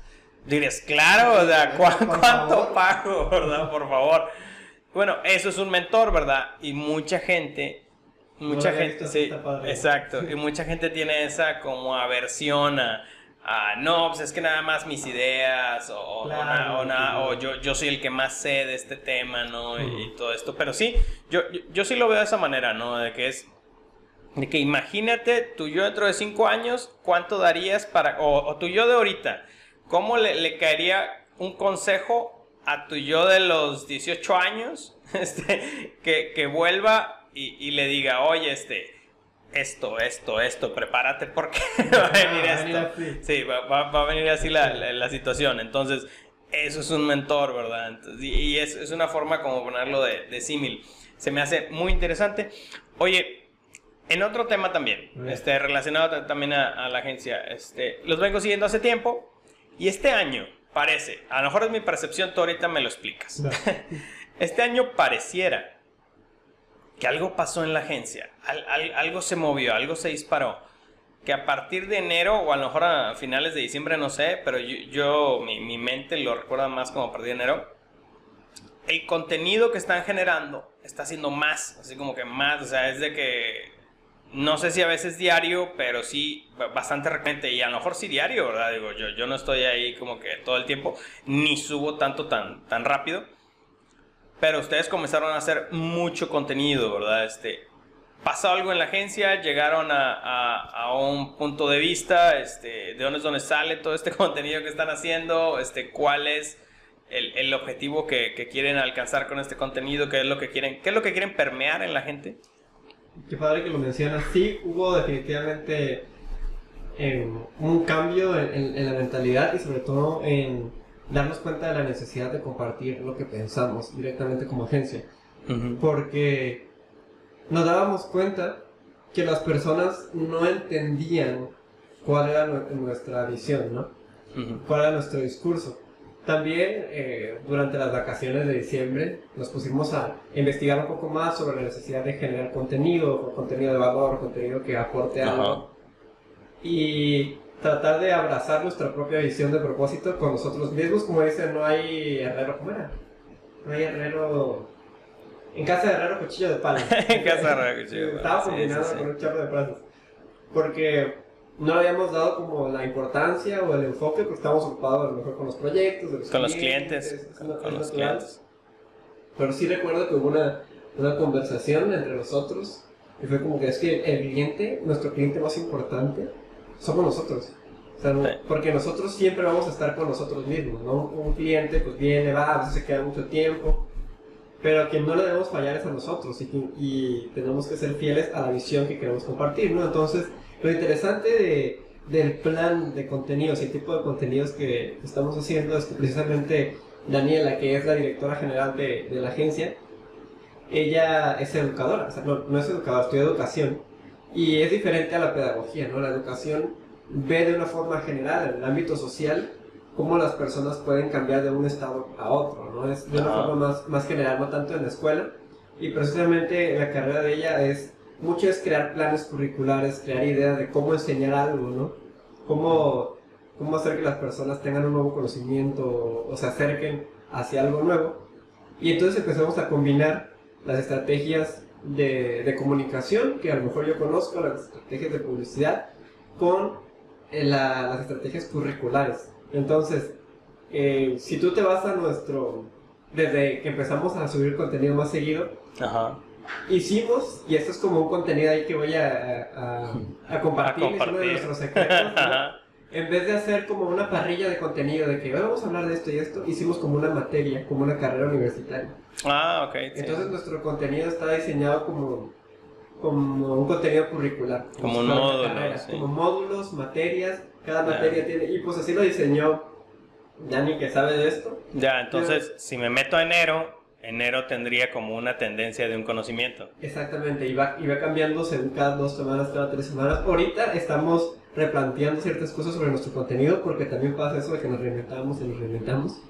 Dirías, claro, o sea, ¿cuánto, pago, [laughs] verdad? Por favor. Bueno, eso es un mentor, ¿verdad? Y mucha gente, mucha gente, sí, exacto, [laughs] y mucha gente tiene esa como aversión a, no, pues es que nada más mis ideas, o, o, yo, yo soy el que más sé de este tema, ¿no? Y, todo esto. Pero sí, yo, yo, sí lo veo de esa manera, ¿no? De que es, de que imagínate tú yo dentro de cinco años, ¿cuánto darías para, o, o tú yo de ahorita? ¿Cómo le, caería un consejo a tu yo de los 18 años [laughs] este, que, vuelva y, le diga, oye, este, esto, esto, esto, prepárate porque [laughs] va a venir esto. Sí, va, a venir así la, situación. Entonces, eso es un mentor, ¿verdad? y, es, una forma como ponerlo de, símil. Se me hace muy interesante. Oye, en otro tema también, este, relacionado también a, a, la agencia, este, los vengo siguiendo hace tiempo. Y este año parece, a lo mejor es mi percepción, tú ahorita me lo explicas. [laughs] este año pareciera que algo pasó en la agencia, algo se movió, algo se disparó. Que a partir de enero, o a lo mejor a finales de diciembre, no sé, pero yo, mi, mi mente lo recuerda más como a partir de enero. El contenido que están generando está siendo más, así como que más, o sea, es de que no sé si a veces diario, pero sí bastante frecuente y a lo mejor sí diario, ¿verdad? Digo, yo, yo no estoy ahí como que todo el tiempo, ni subo tanto tan, tan rápido, pero ustedes comenzaron a hacer mucho contenido, ¿verdad? Este, pasó algo en la agencia, llegaron a, a, un punto de vista, este, de dónde es donde sale todo este [laughs] contenido que están haciendo, este, cuál es el, el objetivo que, que, quieren alcanzar con este contenido, qué es lo que quieren, qué es lo que quieren permear en la gente. Qué padre que lo mencionas. Sí, hubo definitivamente em, un cambio en, la mentalidad y sobre todo en darnos cuenta de la necesidad de compartir lo que pensamos directamente como agencia. Porque nos dábamos cuenta que las personas no entendían cuál era nuestra visión, ¿no? Cuál era nuestro discurso. También eh, durante las vacaciones de diciembre nos pusimos a investigar un poco más sobre la necesidad de generar contenido, contenido de valor, contenido que aporte algo. Y tratar de abrazar nuestra propia visión de propósito con nosotros mismos. Como dicen, no hay herrero, ¿cómo era? No hay herrero... En casa de herrero, cuchillo de palo. [laughs] en casa de herrero, cuchillo de palo. Estaba combinado con un chorro de frases. Porque no le habíamos dado como la importancia o el enfoque porque estábamos ocupados a lo mejor con los proyectos, con los clientes, con, los clientes. Pero sí recuerdo que hubo una, una conversación entre nosotros y fue como que es que el cliente, nuestro cliente más importante, somos nosotros. O sea, Porque nosotros siempre vamos a estar con nosotros mismos, ¿no? Un cliente pues viene, va, a veces se queda mucho tiempo, pero que no le debemos fallar es a nosotros y, y tenemos que ser fieles a la visión que queremos compartir, ¿no? Entonces, lo interesante de, del plan de contenidos y el tipo de contenidos que estamos haciendo es que precisamente Daniela, que es la directora general de, de la agencia, ella es educadora, o sea, no, no, es educadora, estudia educación. Y es diferente a la pedagogía, ¿no? La educación ve de una forma general en el ámbito social cómo las personas pueden cambiar de un estado a otro, ¿no? Es de una forma más, más general, no tanto en la escuela. Y precisamente la carrera de ella es, mucho es crear planes curriculares, crear ideas de cómo enseñar algo, ¿no? Cómo, cómo hacer que las personas tengan un nuevo conocimiento o se acerquen hacia algo nuevo. Y entonces empezamos a combinar las estrategias de, comunicación, que a lo mejor yo conozco, las estrategias de publicidad, con eh, las estrategias curriculares. Entonces, eh, si tú te vas a nuestro, desde que empezamos a subir contenido más seguido, hicimos, y esto es como un contenido ahí que voy a, a, compartir, es uno de nuestros secretos, en vez de hacer como una parrilla de contenido de que vamos a hablar de esto y esto, hicimos como una materia, como una carrera universitaria. Ah, ok. Entonces nuestro contenido está diseñado como, como un contenido curricular. Como, módulos. Como módulos, materias, cada materia tiene, y pues así lo diseñó Dani que sabe de esto. Ya, entonces si me meto a enero, enero tendría como una tendencia de un conocimiento. Exactamente, y va, y va cambiando según cada dos semanas, cada tres semanas. Ahorita estamos replanteando ciertas cosas sobre nuestro contenido porque también pasa eso de que nos reinventamos y nos reinventamos.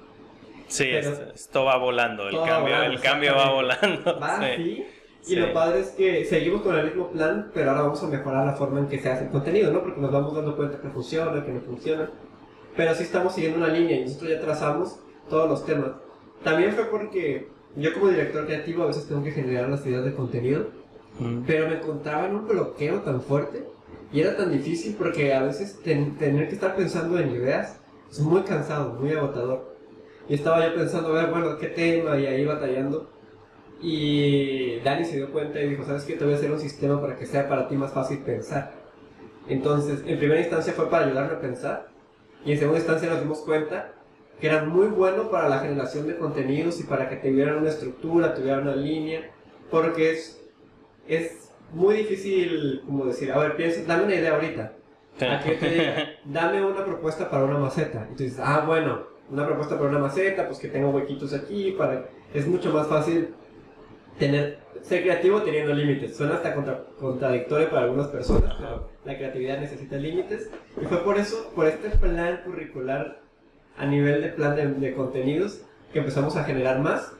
Sí, esto, va volando, el cambio, el cambio va volando. Va [laughs] sí. Y lo padre es que seguimos con el mismo plan, pero ahora vamos a mejorar la forma en que se hace el contenido, ¿no? Porque nos vamos dando cuenta que funciona, que no funciona. Pero sí estamos siguiendo una línea y nosotros ya trazamos todos los temas. También fue porque yo como director creativo a veces tengo que generar las ideas de contenido, pero me encontraba en un bloqueo tan fuerte y era tan difícil porque a veces tener que estar pensando en ideas es muy cansado, muy agotador. Y estaba yo pensando, a ver, bueno, qué tema, y ahí batallando. Y Dani se dio cuenta y dijo, ¿sabes qué? Te voy a hacer un sistema para que sea para ti más fácil pensar. Entonces, en primera instancia fue para ayudarme a pensar. Y en segunda instancia nos dimos cuenta que era muy bueno para la generación de contenidos y para que tuvieran una estructura, tuvieran una línea. Porque es, es muy difícil, como decir, a ver, piensa, dame una idea ahorita. A que te diga, [laughs] dame una propuesta para una maceta. Y tú dices, ah, bueno, una propuesta para una maceta, pues que tenga huequitos aquí, para... Es mucho más fácil tener, ser creativo teniendo límites. Suena hasta contradictorio para algunas personas, pero la creatividad necesita límites. Y fue por eso, por este plan curricular a nivel de plan de, de contenidos, que empezamos a generar más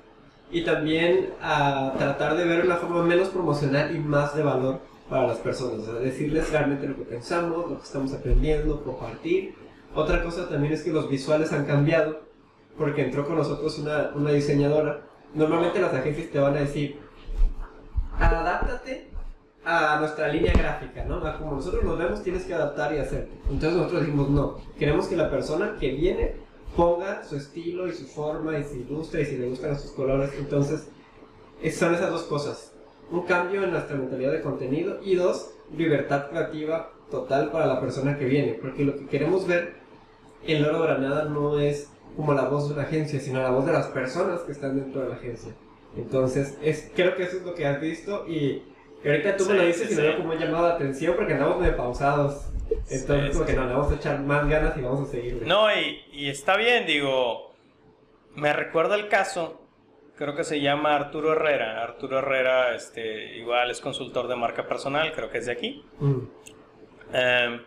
y también a tratar de ver una forma menos promocional y más de valor para las personas. O sea, decirles realmente lo que pensamos, lo que estamos aprendiendo, compartir. Otra cosa también es que los visuales han cambiado porque entró con nosotros una, una diseñadora normalmente las agencias te van a decir, adáptate a nuestra línea gráfica, ¿no? como nosotros nos vemos, tienes que adaptar y hacerte. Entonces nosotros dijimos, no, queremos que la persona que viene ponga su estilo y su forma y se ilustre y si le gustan sus colores. Entonces, son esas dos cosas. Un cambio en nuestra mentalidad de contenido y dos, libertad creativa total para la persona que viene. Porque lo que queremos ver en Loro Granada no es como la voz de una agencia, sino la voz de las personas que están dentro de la agencia. Entonces, es, creo que eso es lo que has visto y, ahorita tú me lo dices y me da como un llamado de atención porque andamos medio pausados. Entonces, como que no, le vamos a echar más ganas y vamos a seguir. No, y, y está bien, digo, me recuerda el caso, creo que se llama Arturo Herrera. Arturo Herrera, este, igual es consultor de marca personal, creo que es de aquí. Mm. Em,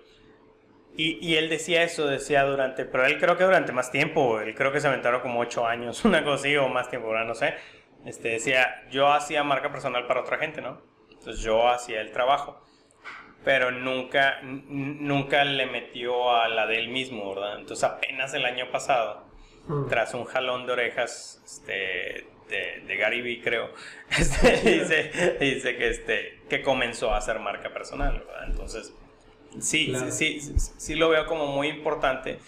y, y, él decía eso, decía durante, pero él creo que durante más tiempo, él creo que se aventaron como ocho años, [laughs] una cosa así, o más tiempo, ahora no sé. Este, decía, yo hacía marca personal para otra gente, ¿no? Entonces yo hacía el trabajo, pero nunca, nunca le metió a la de él mismo, ¿verdad? Entonces apenas el año pasado, hmm. tras un jalón de orejas este, de, de Gary Vee, creo, [laughs] este, dice, dice que, este, que comenzó a hacer marca personal, ¿verdad? Entonces Sí, sí, sí, sí, lo veo como muy importante.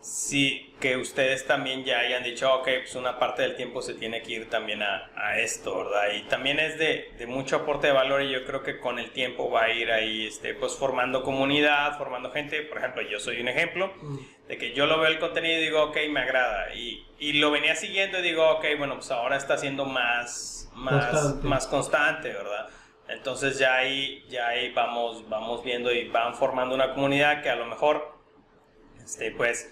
Sí, que ustedes también ya hayan dicho, ok, pues una parte del tiempo se tiene que ir también a, a esto, ¿verdad? Y también es de, de, mucho aporte de valor y yo creo que con el tiempo va a ir ahí, este, pues formando comunidad, formando gente. Por ejemplo, yo soy un ejemplo mm. de que yo lo veo el contenido y digo, ok, me agrada. Y, y lo venía siguiendo y digo, ok, bueno, pues ahora está siendo más, más, más constante, ¿verdad? Entonces ya ahí, ya ahí vamos, vamos viendo y van formando una comunidad que a lo mejor, este, pues,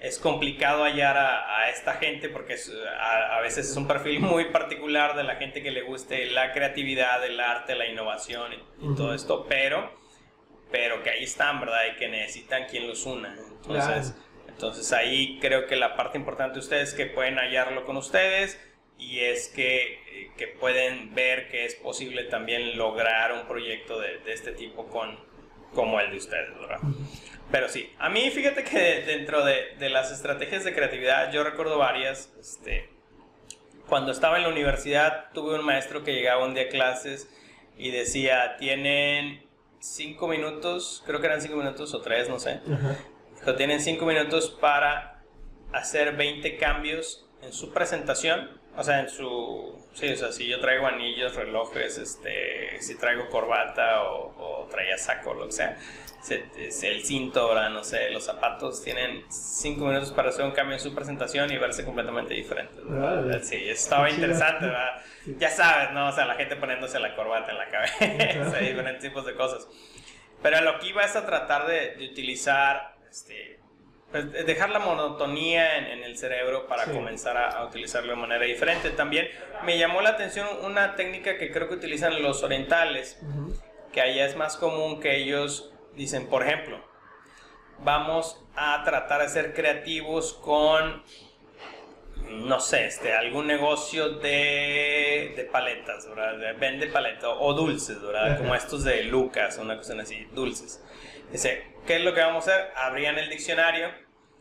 es complicado hallar a, esta gente porque a, veces es un perfil [laughs] muy particular de la gente que le guste la creatividad, el arte, la innovación y, todo esto, pero pero que ahí están, ¿verdad? Y que necesitan quien los una. Entonces, entonces ahí creo que la parte importante de ustedes es que pueden hallarlo con ustedes y es que, que pueden ver que es posible también lograr un proyecto de, de este tipo con, como el de ustedes, ¿verdad? Pero sí, a mí fíjate que dentro de, de, las estrategias de creatividad yo recuerdo varias. Este, cuando estaba en la universidad tuve un maestro que llegaba un día a clases y decía, tienen cinco minutos, creo que eran cinco minutos o tres, no sé. Dijo, tienen cinco minutos para hacer 20 cambios en su presentación. O sea, en su... Sí, o sea, si yo traigo anillos, relojes, este, si traigo corbata o, o traía saco, lo que sea el cinto, ahora no sé, los zapatos, tienen cinco minutos para hacer un cambio en su presentación y verse completamente diferente. Sí, estaba interesante, ¿verdad? Ya sabes, ¿no? O sea, la gente poniéndose la corbata en la cabeza, [laughs] diferentes tipos de cosas. Pero lo que iba es a tratar de, utilizar, este, pues, dejar la monotonía en, el cerebro para comenzar a, utilizarlo de manera diferente. También me llamó la atención una técnica que creo que utilizan los orientales, que allá es más común que ellos Dicen, por ejemplo, vamos a tratar de ser creativos con, no sé, este, algún negocio de, de paletas, ¿verdad? Vende paletas o dulces, ¿verdad? Como estos de Lucas, una cosa así, dulces. Dice, ¿qué es lo que vamos a hacer? Abrían el diccionario,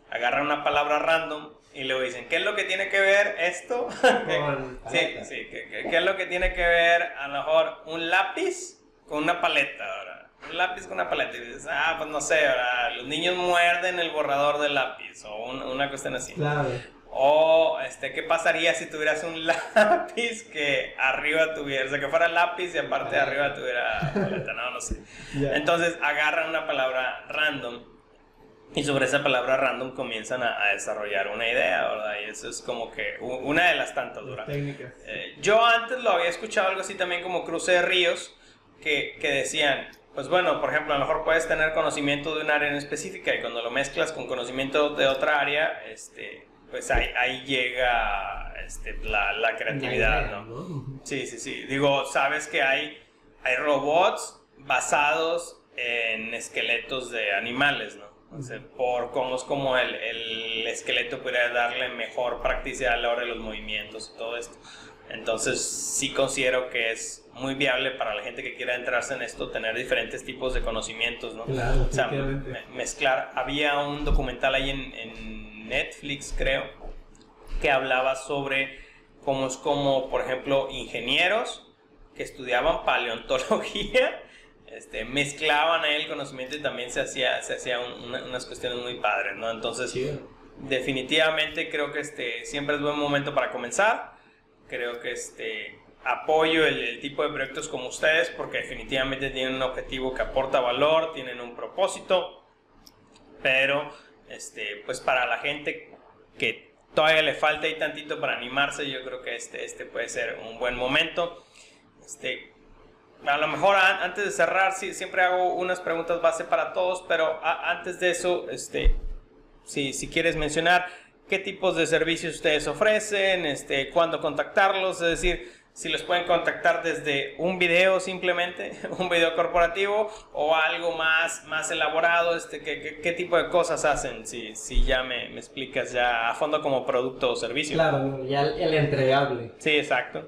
agarran una palabra random y luego dicen, ¿qué es lo que tiene que ver esto? [laughs] sí, sí, ¿qué, ¿qué, es lo que tiene que ver a lo mejor un lápiz con una paleta, ¿verdad? un lápiz con una paleta y dices, ah, pues no sé, ahora los niños muerden el borrador del lápiz o una cuestión así. Claro. O, este, ¿qué pasaría si tuvieras un [laughs] lápiz que arriba tuviera, o sea, que fuera lápiz y aparte de arriba tuviera paleta, no, no sé. Entonces agarran una palabra random y sobre esa palabra random comienzan a, desarrollar una idea, ¿verdad? Y eso es como que una de las tantas, duras Técnicas. Eh, yo antes lo había escuchado algo así también como cruce de ríos, que, que decían, pues bueno, por ejemplo, a lo mejor puedes tener conocimiento de un área en específica y cuando lo mezclas con conocimiento de otra área, este, pues ahí, ahí llega este, la, la, creatividad, ¿no? Sí, sí, sí. Digo, sabes que hay, hay robots basados en esqueletos de animales, ¿no? O sea, por cómo es como el, el esqueleto puede darle mejor practicidad a la hora de los movimientos y todo esto. Entonces sí considero que es muy viable para la gente que quiera entrarse en esto tener diferentes tipos de conocimientos, ¿no? Claro, o sea, mezclar. Había un documental ahí en, en, Netflix, creo, que hablaba sobre cómo es como, por ejemplo, ingenieros que estudiaban paleontología, [laughs] este, mezclaban ahí el conocimiento y también se hacía, se hacía unas cuestiones muy padres, ¿no? Entonces, definitivamente creo que este, siempre es buen momento para comenzar creo que este, apoyo el, tipo de proyectos como ustedes porque definitivamente tienen un objetivo que aporta valor, tienen un propósito, pero este, pues para la gente que todavía le falta y tantito para animarse, yo creo que este, este puede ser un buen momento. Este, a lo mejor antes de cerrar, sí, siempre hago unas preguntas base para todos, pero antes de eso, este, si, si quieres mencionar, qué tipos de servicios ustedes ofrecen, este, cuándo contactarlos, es decir, si los pueden contactar desde un video simplemente, [laughs] un video corporativo o algo más, más elaborado, este, ¿qué, tipo de cosas hacen? Si, si ya me, me, explicas ya a fondo como producto o servicio. Claro, ya el, entregable. Sí, exacto.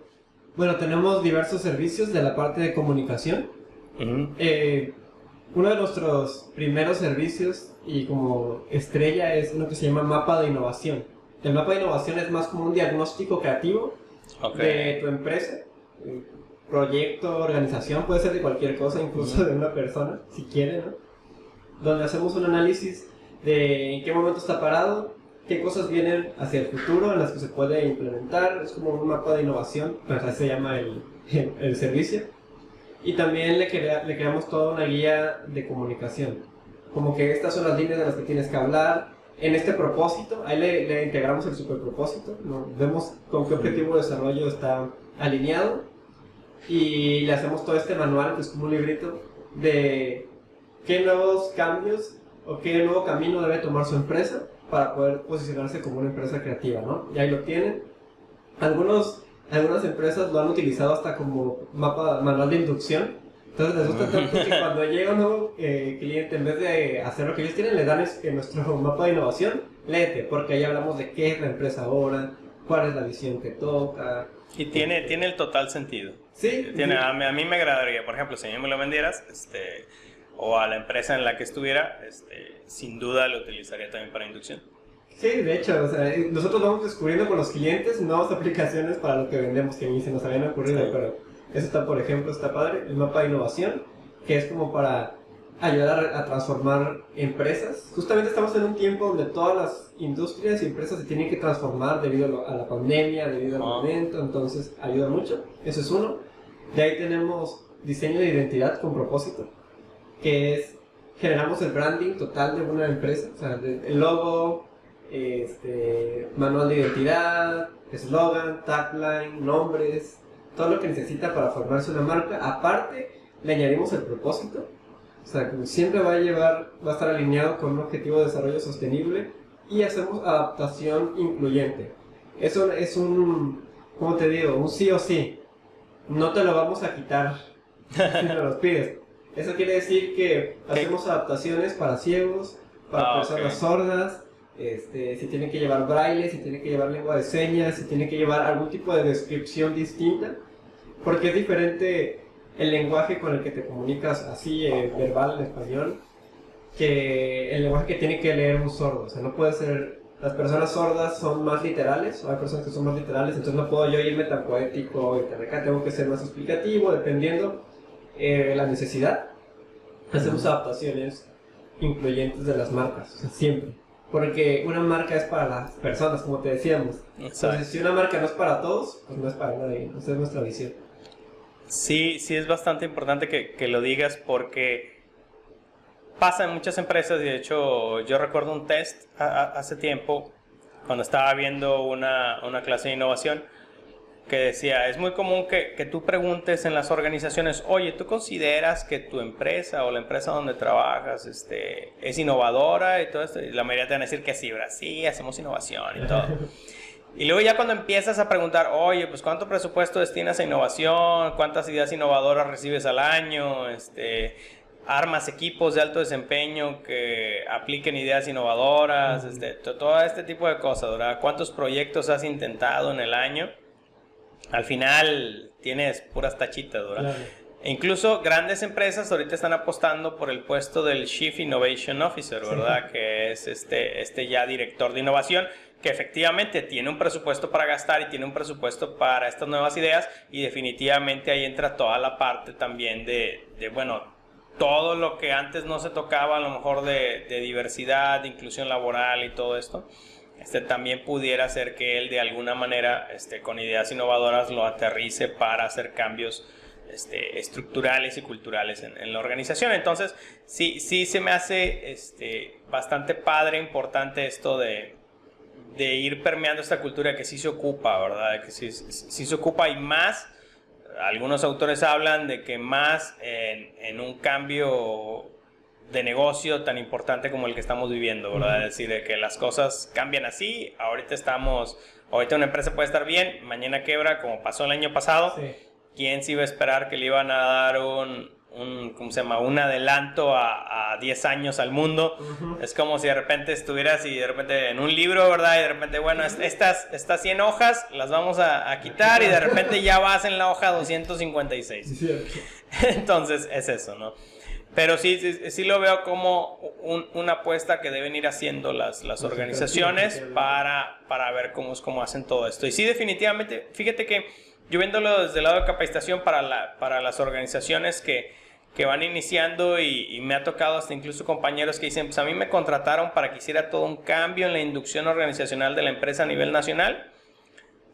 Bueno, tenemos diversos servicios de la parte de comunicación. Eh, uno de nuestros primeros servicios y como estrella es lo que se llama mapa de innovación. El mapa de innovación es más como un diagnóstico creativo de tu empresa, proyecto, organización, puede ser de cualquier cosa, incluso de una persona, si quiere, ¿no? Donde hacemos un análisis de en qué momento está parado, qué cosas vienen hacia el futuro en las que se puede implementar, es como un mapa de innovación, así se llama el, el, servicio. Y también le, le creamos toda una guía de comunicación como que estas son las líneas de las que tienes que hablar. En este propósito, ahí le, integramos el superpropósito, ¿no? vemos con qué objetivo de desarrollo está alineado y le hacemos todo este manual, que es como un librito, de qué nuevos cambios o qué nuevo camino debe tomar su empresa para poder posicionarse como una empresa creativa, ¿no? Y ahí lo tienen. Algunos, algunas empresas lo han utilizado hasta como mapa, manual de inducción Entonces les gusta tanto que cuando llega un nuevo eh, cliente, en vez de hacer lo que ellos tienen, le dan en nuestro mapa de innovación, léete, porque ahí hablamos de qué es la empresa ahora, cuál es la visión que toca. Y tiene, tiene el total sentido. Sí. Tiene, A, mí, a, mí, me agradaría, por ejemplo, si a mí me lo vendieras, este, o a la empresa en la que estuviera, este, sin duda lo utilizaría también para inducción. Sí, de hecho, o sea, nosotros vamos descubriendo con los clientes nuevas aplicaciones para lo que vendemos que mí se nos habían ocurrido, pero eso está, por ejemplo, está padre, el mapa de innovación, que es como para ayudar a, transformar empresas. Justamente estamos en un tiempo donde todas las industrias y empresas se tienen que transformar debido a, la pandemia, debido al momento, entonces ayuda mucho. Eso es uno. De ahí tenemos diseño de identidad con propósito, que es generamos el branding total de una empresa, o sea, el logo, este, manual de identidad, eslogan, tagline, nombres, todo lo que necesita para formarse una marca. Aparte, le añadimos el propósito. O sea, siempre va a llevar, va a estar alineado con un objetivo de desarrollo sostenible y hacemos adaptación incluyente. Eso es un, ¿cómo te digo? Un sí o sí. No te lo vamos a quitar si no los pides. Eso quiere decir que hacemos adaptaciones para ciegos, para ah, personas sordas, este, si tiene que llevar braille, si tiene que llevar lengua de señas, si tiene que llevar algún tipo de descripción distinta, porque es diferente el lenguaje con el que te comunicas así, eh, verbal en español, que el lenguaje que tiene que leer un sordo. O sea, no puede ser. Las personas sordas son más literales, o hay personas que son más literales, entonces no puedo yo irme tan poético y tan acá, tengo que ser más explicativo, dependiendo eh, la necesidad. Hacemos adaptaciones incluyentes de las marcas, o sea, siempre. Porque una marca es para las personas, como te decíamos. Entonces, si una marca no es para todos, pues no es para nadie. Esa es nuestra visión. Sí, sí es bastante importante que, que, lo digas porque pasa en muchas empresas y de hecho yo recuerdo un test hace tiempo cuando estaba viendo una, una clase de innovación que decía, es muy común que, que, tú preguntes en las organizaciones, oye, ¿tú consideras que tu empresa o la empresa donde trabajas este, es innovadora y todo esto? Y la mayoría te van a decir que sí, sí, hacemos innovación y todo. [laughs] Y luego ya cuando empiezas a preguntar, oye, pues cuánto presupuesto destinas a innovación, cuántas ideas innovadoras recibes al año, este, armas equipos de alto desempeño que apliquen ideas innovadoras, este, todo este tipo de cosas, ¿verdad? ¿Cuántos proyectos has intentado en el año? Al final tienes puras tachitas, ¿verdad? E incluso grandes empresas ahorita están apostando por el puesto del Chief Innovation Officer, ¿verdad? Que es este, este ya director de innovación, que efectivamente tiene un presupuesto para gastar y tiene un presupuesto para estas nuevas ideas y definitivamente ahí entra toda la parte también de, de bueno, todo lo que antes no se tocaba, a lo mejor de, de diversidad, de inclusión laboral y todo esto este, también pudiera ser que él de alguna manera, este, con ideas innovadoras, lo aterrice para hacer cambios este, estructurales y culturales en, la organización. Entonces, sí, sí se me hace este, bastante padre, importante esto de, de ir permeando esta cultura que sí se ocupa, ¿verdad? Que sí, sí se ocupa y más. Algunos autores hablan de que más en, en un cambio de negocio tan importante como el que estamos viviendo, ¿verdad? Es decir, que las cosas cambian así, ahorita estamos, ahorita una empresa puede estar bien, mañana quebra, como pasó el año pasado. ¿Quién se iba a esperar que le iban a dar un, un ¿cómo se llama? Un adelanto a, a 10 años al mundo. Es como si de repente estuvieras y de repente en un libro, ¿verdad? Y de repente, bueno, estas, estas 100 hojas las vamos a, a quitar y de repente ya vas en la hoja 256. [laughs] Entonces, es eso, ¿no? Pero sí, sí, lo veo como una apuesta que deben ir haciendo las, las organizaciones para, para ver cómo, es, cómo hacen todo esto. Y sí, definitivamente, fíjate que yo viéndolo desde el lado de capacitación para, la, para las organizaciones que, que van iniciando y, y, me ha tocado hasta incluso compañeros que dicen, pues a mí me contrataron para que hiciera todo un cambio en la inducción organizacional de la empresa a nivel nacional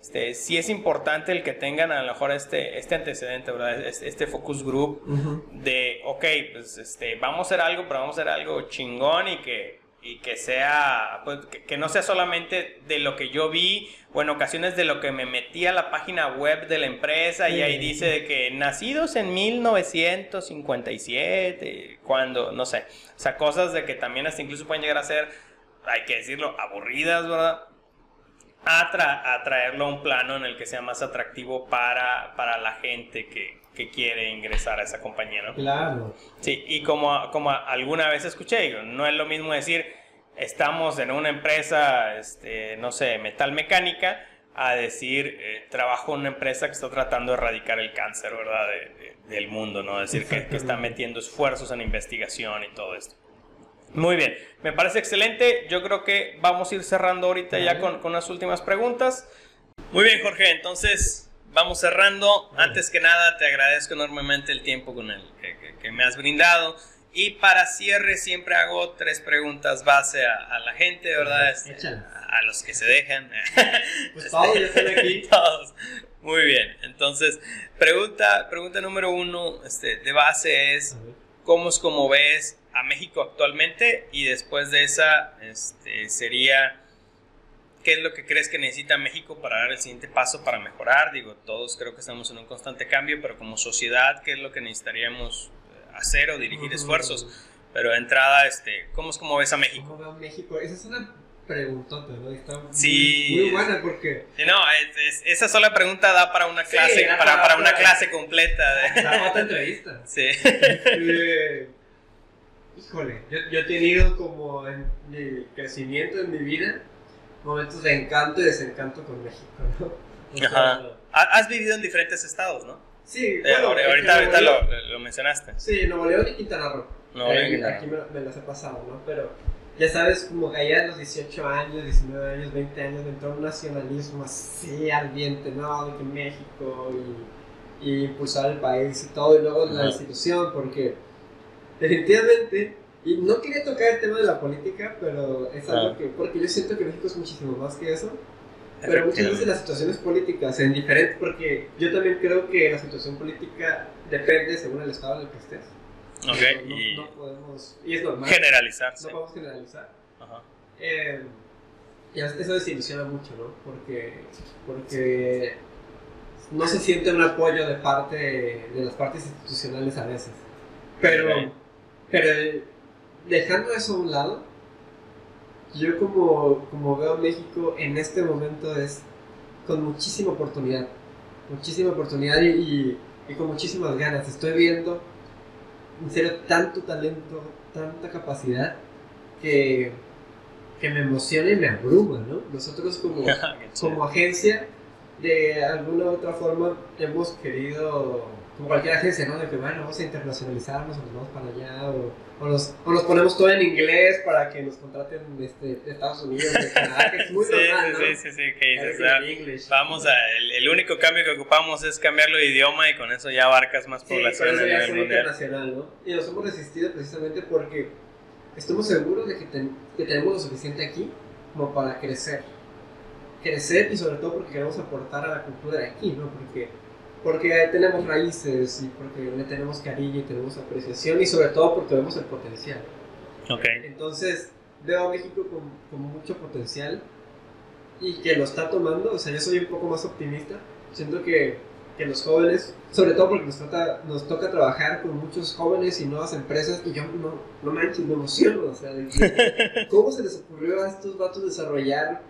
este, sí es importante el que tengan a lo mejor este, este antecedente, ¿verdad? Este, focus group de, ok, pues este, vamos a hacer algo, pero vamos a hacer algo chingón y que, y que sea, pues, que, no sea solamente de lo que yo vi o en ocasiones de lo que me metí a la página web de la empresa y ahí dice de que nacidos en 1957, cuando, no sé, o sea, cosas de que también hasta incluso pueden llegar a ser, hay que decirlo, aburridas, ¿verdad? A, traerlo a un plano en el que sea más atractivo para, para la gente que, que, quiere ingresar a esa compañía, ¿no? Claro. Sí, y como, como alguna vez escuché, no es lo mismo decir, estamos en una empresa, este, no sé, metal mecánica, a decir, eh, trabajo en una empresa que está tratando de erradicar el cáncer, ¿verdad? del mundo, ¿no? Decir, que, que, está [laughs] metiendo esfuerzos en investigación y todo esto. Muy bien, me parece excelente. Yo creo que vamos a ir cerrando ahorita ya con, con unas últimas preguntas. Muy bien, Jorge, entonces vamos cerrando. Antes que nada, te agradezco enormemente el tiempo con el que, que, me has brindado. Y para cierre siempre hago tres preguntas base a, la gente, ¿verdad? Este, a, los que se dejan. [laughs] Pues todos están aquí. [laughs] Todos. Muy bien. Entonces, pregunta, pregunta número uno este, de base es, ¿cómo es como ves a México actualmente? Y después de esa, este, sería, ¿qué es lo que crees que necesita México para dar el siguiente paso para mejorar? Digo, todos creo que estamos en un constante cambio, pero como sociedad, ¿qué es lo que necesitaríamos hacer o dirigir esfuerzos? Pero de entrada, este, ¿cómo es como ves a México? ¿Cómo veo México? Esa es una preguntota, ¿no? Está sí. Muy, buena porque... no, esa sola pregunta da para una clase, para, para, una clase completa. De... otra entrevista. [laughs] Sí. Híjole, yo, yo, he tenido como en mi crecimiento en mi vida momentos de encanto y desencanto con México, ¿no? Ajá. Has vivido en diferentes estados, ¿no? Sí, eh, bueno, ahorita, ahorita lo, lo, mencionaste. Sí, Nuevo León y Quintana Roo. No, eh, aquí me, me, las he pasado, ¿no? Pero ya sabes, como que allá a los 18 años, 19 años, 20 años, entró un nacionalismo así ardiente, ¿no? De que México y, y impulsar el país y todo, y luego la institución, porque definitivamente, y no quería tocar el tema de la política, pero es algo que, porque yo siento que México es muchísimo más que eso. Pero muchas veces las situaciones políticas en diferentes, porque yo también creo que la situación política depende según el estado en el que estés. Ok, no, y, no podemos, y es normal. Generalizar. No podemos generalizar. Ajá. Eh, y eso desilusiona mucho, ¿no? Porque, porque no se siente un apoyo de parte de las partes institucionales a veces. Pero, pero dejando eso a un lado, yo como, como veo México en este momento es con muchísima oportunidad. Muchísima oportunidad y, y con muchísimas ganas. Estoy viendo en serio tanto talento, tanta capacidad que, que me emociona y me abruma, ¿no? Nosotros como, [laughs] como agencia, de alguna u otra forma, hemos querido, como cualquier agencia, ¿no? De que, bueno, vamos a internacionalizarnos, o nos vamos para allá, o, o, nos, o nos ponemos todo en inglés para que nos contraten este, de Estados Unidos, de Canadá, que es muy sí, normal, sí, Sí, sí, sí, que dices, vamos a, el, el, único cambio que ocupamos es cambiarlo de idioma y con eso ya abarcas más población a nivel mundial. internacional, ¿no? Y nos hemos resistido precisamente porque estamos seguros de que, que tenemos lo suficiente aquí como para crecer. Crecer y sobre todo porque queremos aportar a la cultura de aquí, ¿no? Porque porque tenemos raíces y porque le tenemos cariño y tenemos apreciación y sobre todo porque vemos el potencial. Okay. Entonces veo a México con, con, mucho potencial y que lo está tomando, o sea, yo soy un poco más optimista, siento que, que los jóvenes, sobre todo porque nos, trata, nos toca trabajar con muchos jóvenes y nuevas empresas y yo no, no manches, me emociono, o sea, [laughs] ¿cómo se les ocurrió a estos vatos desarrollar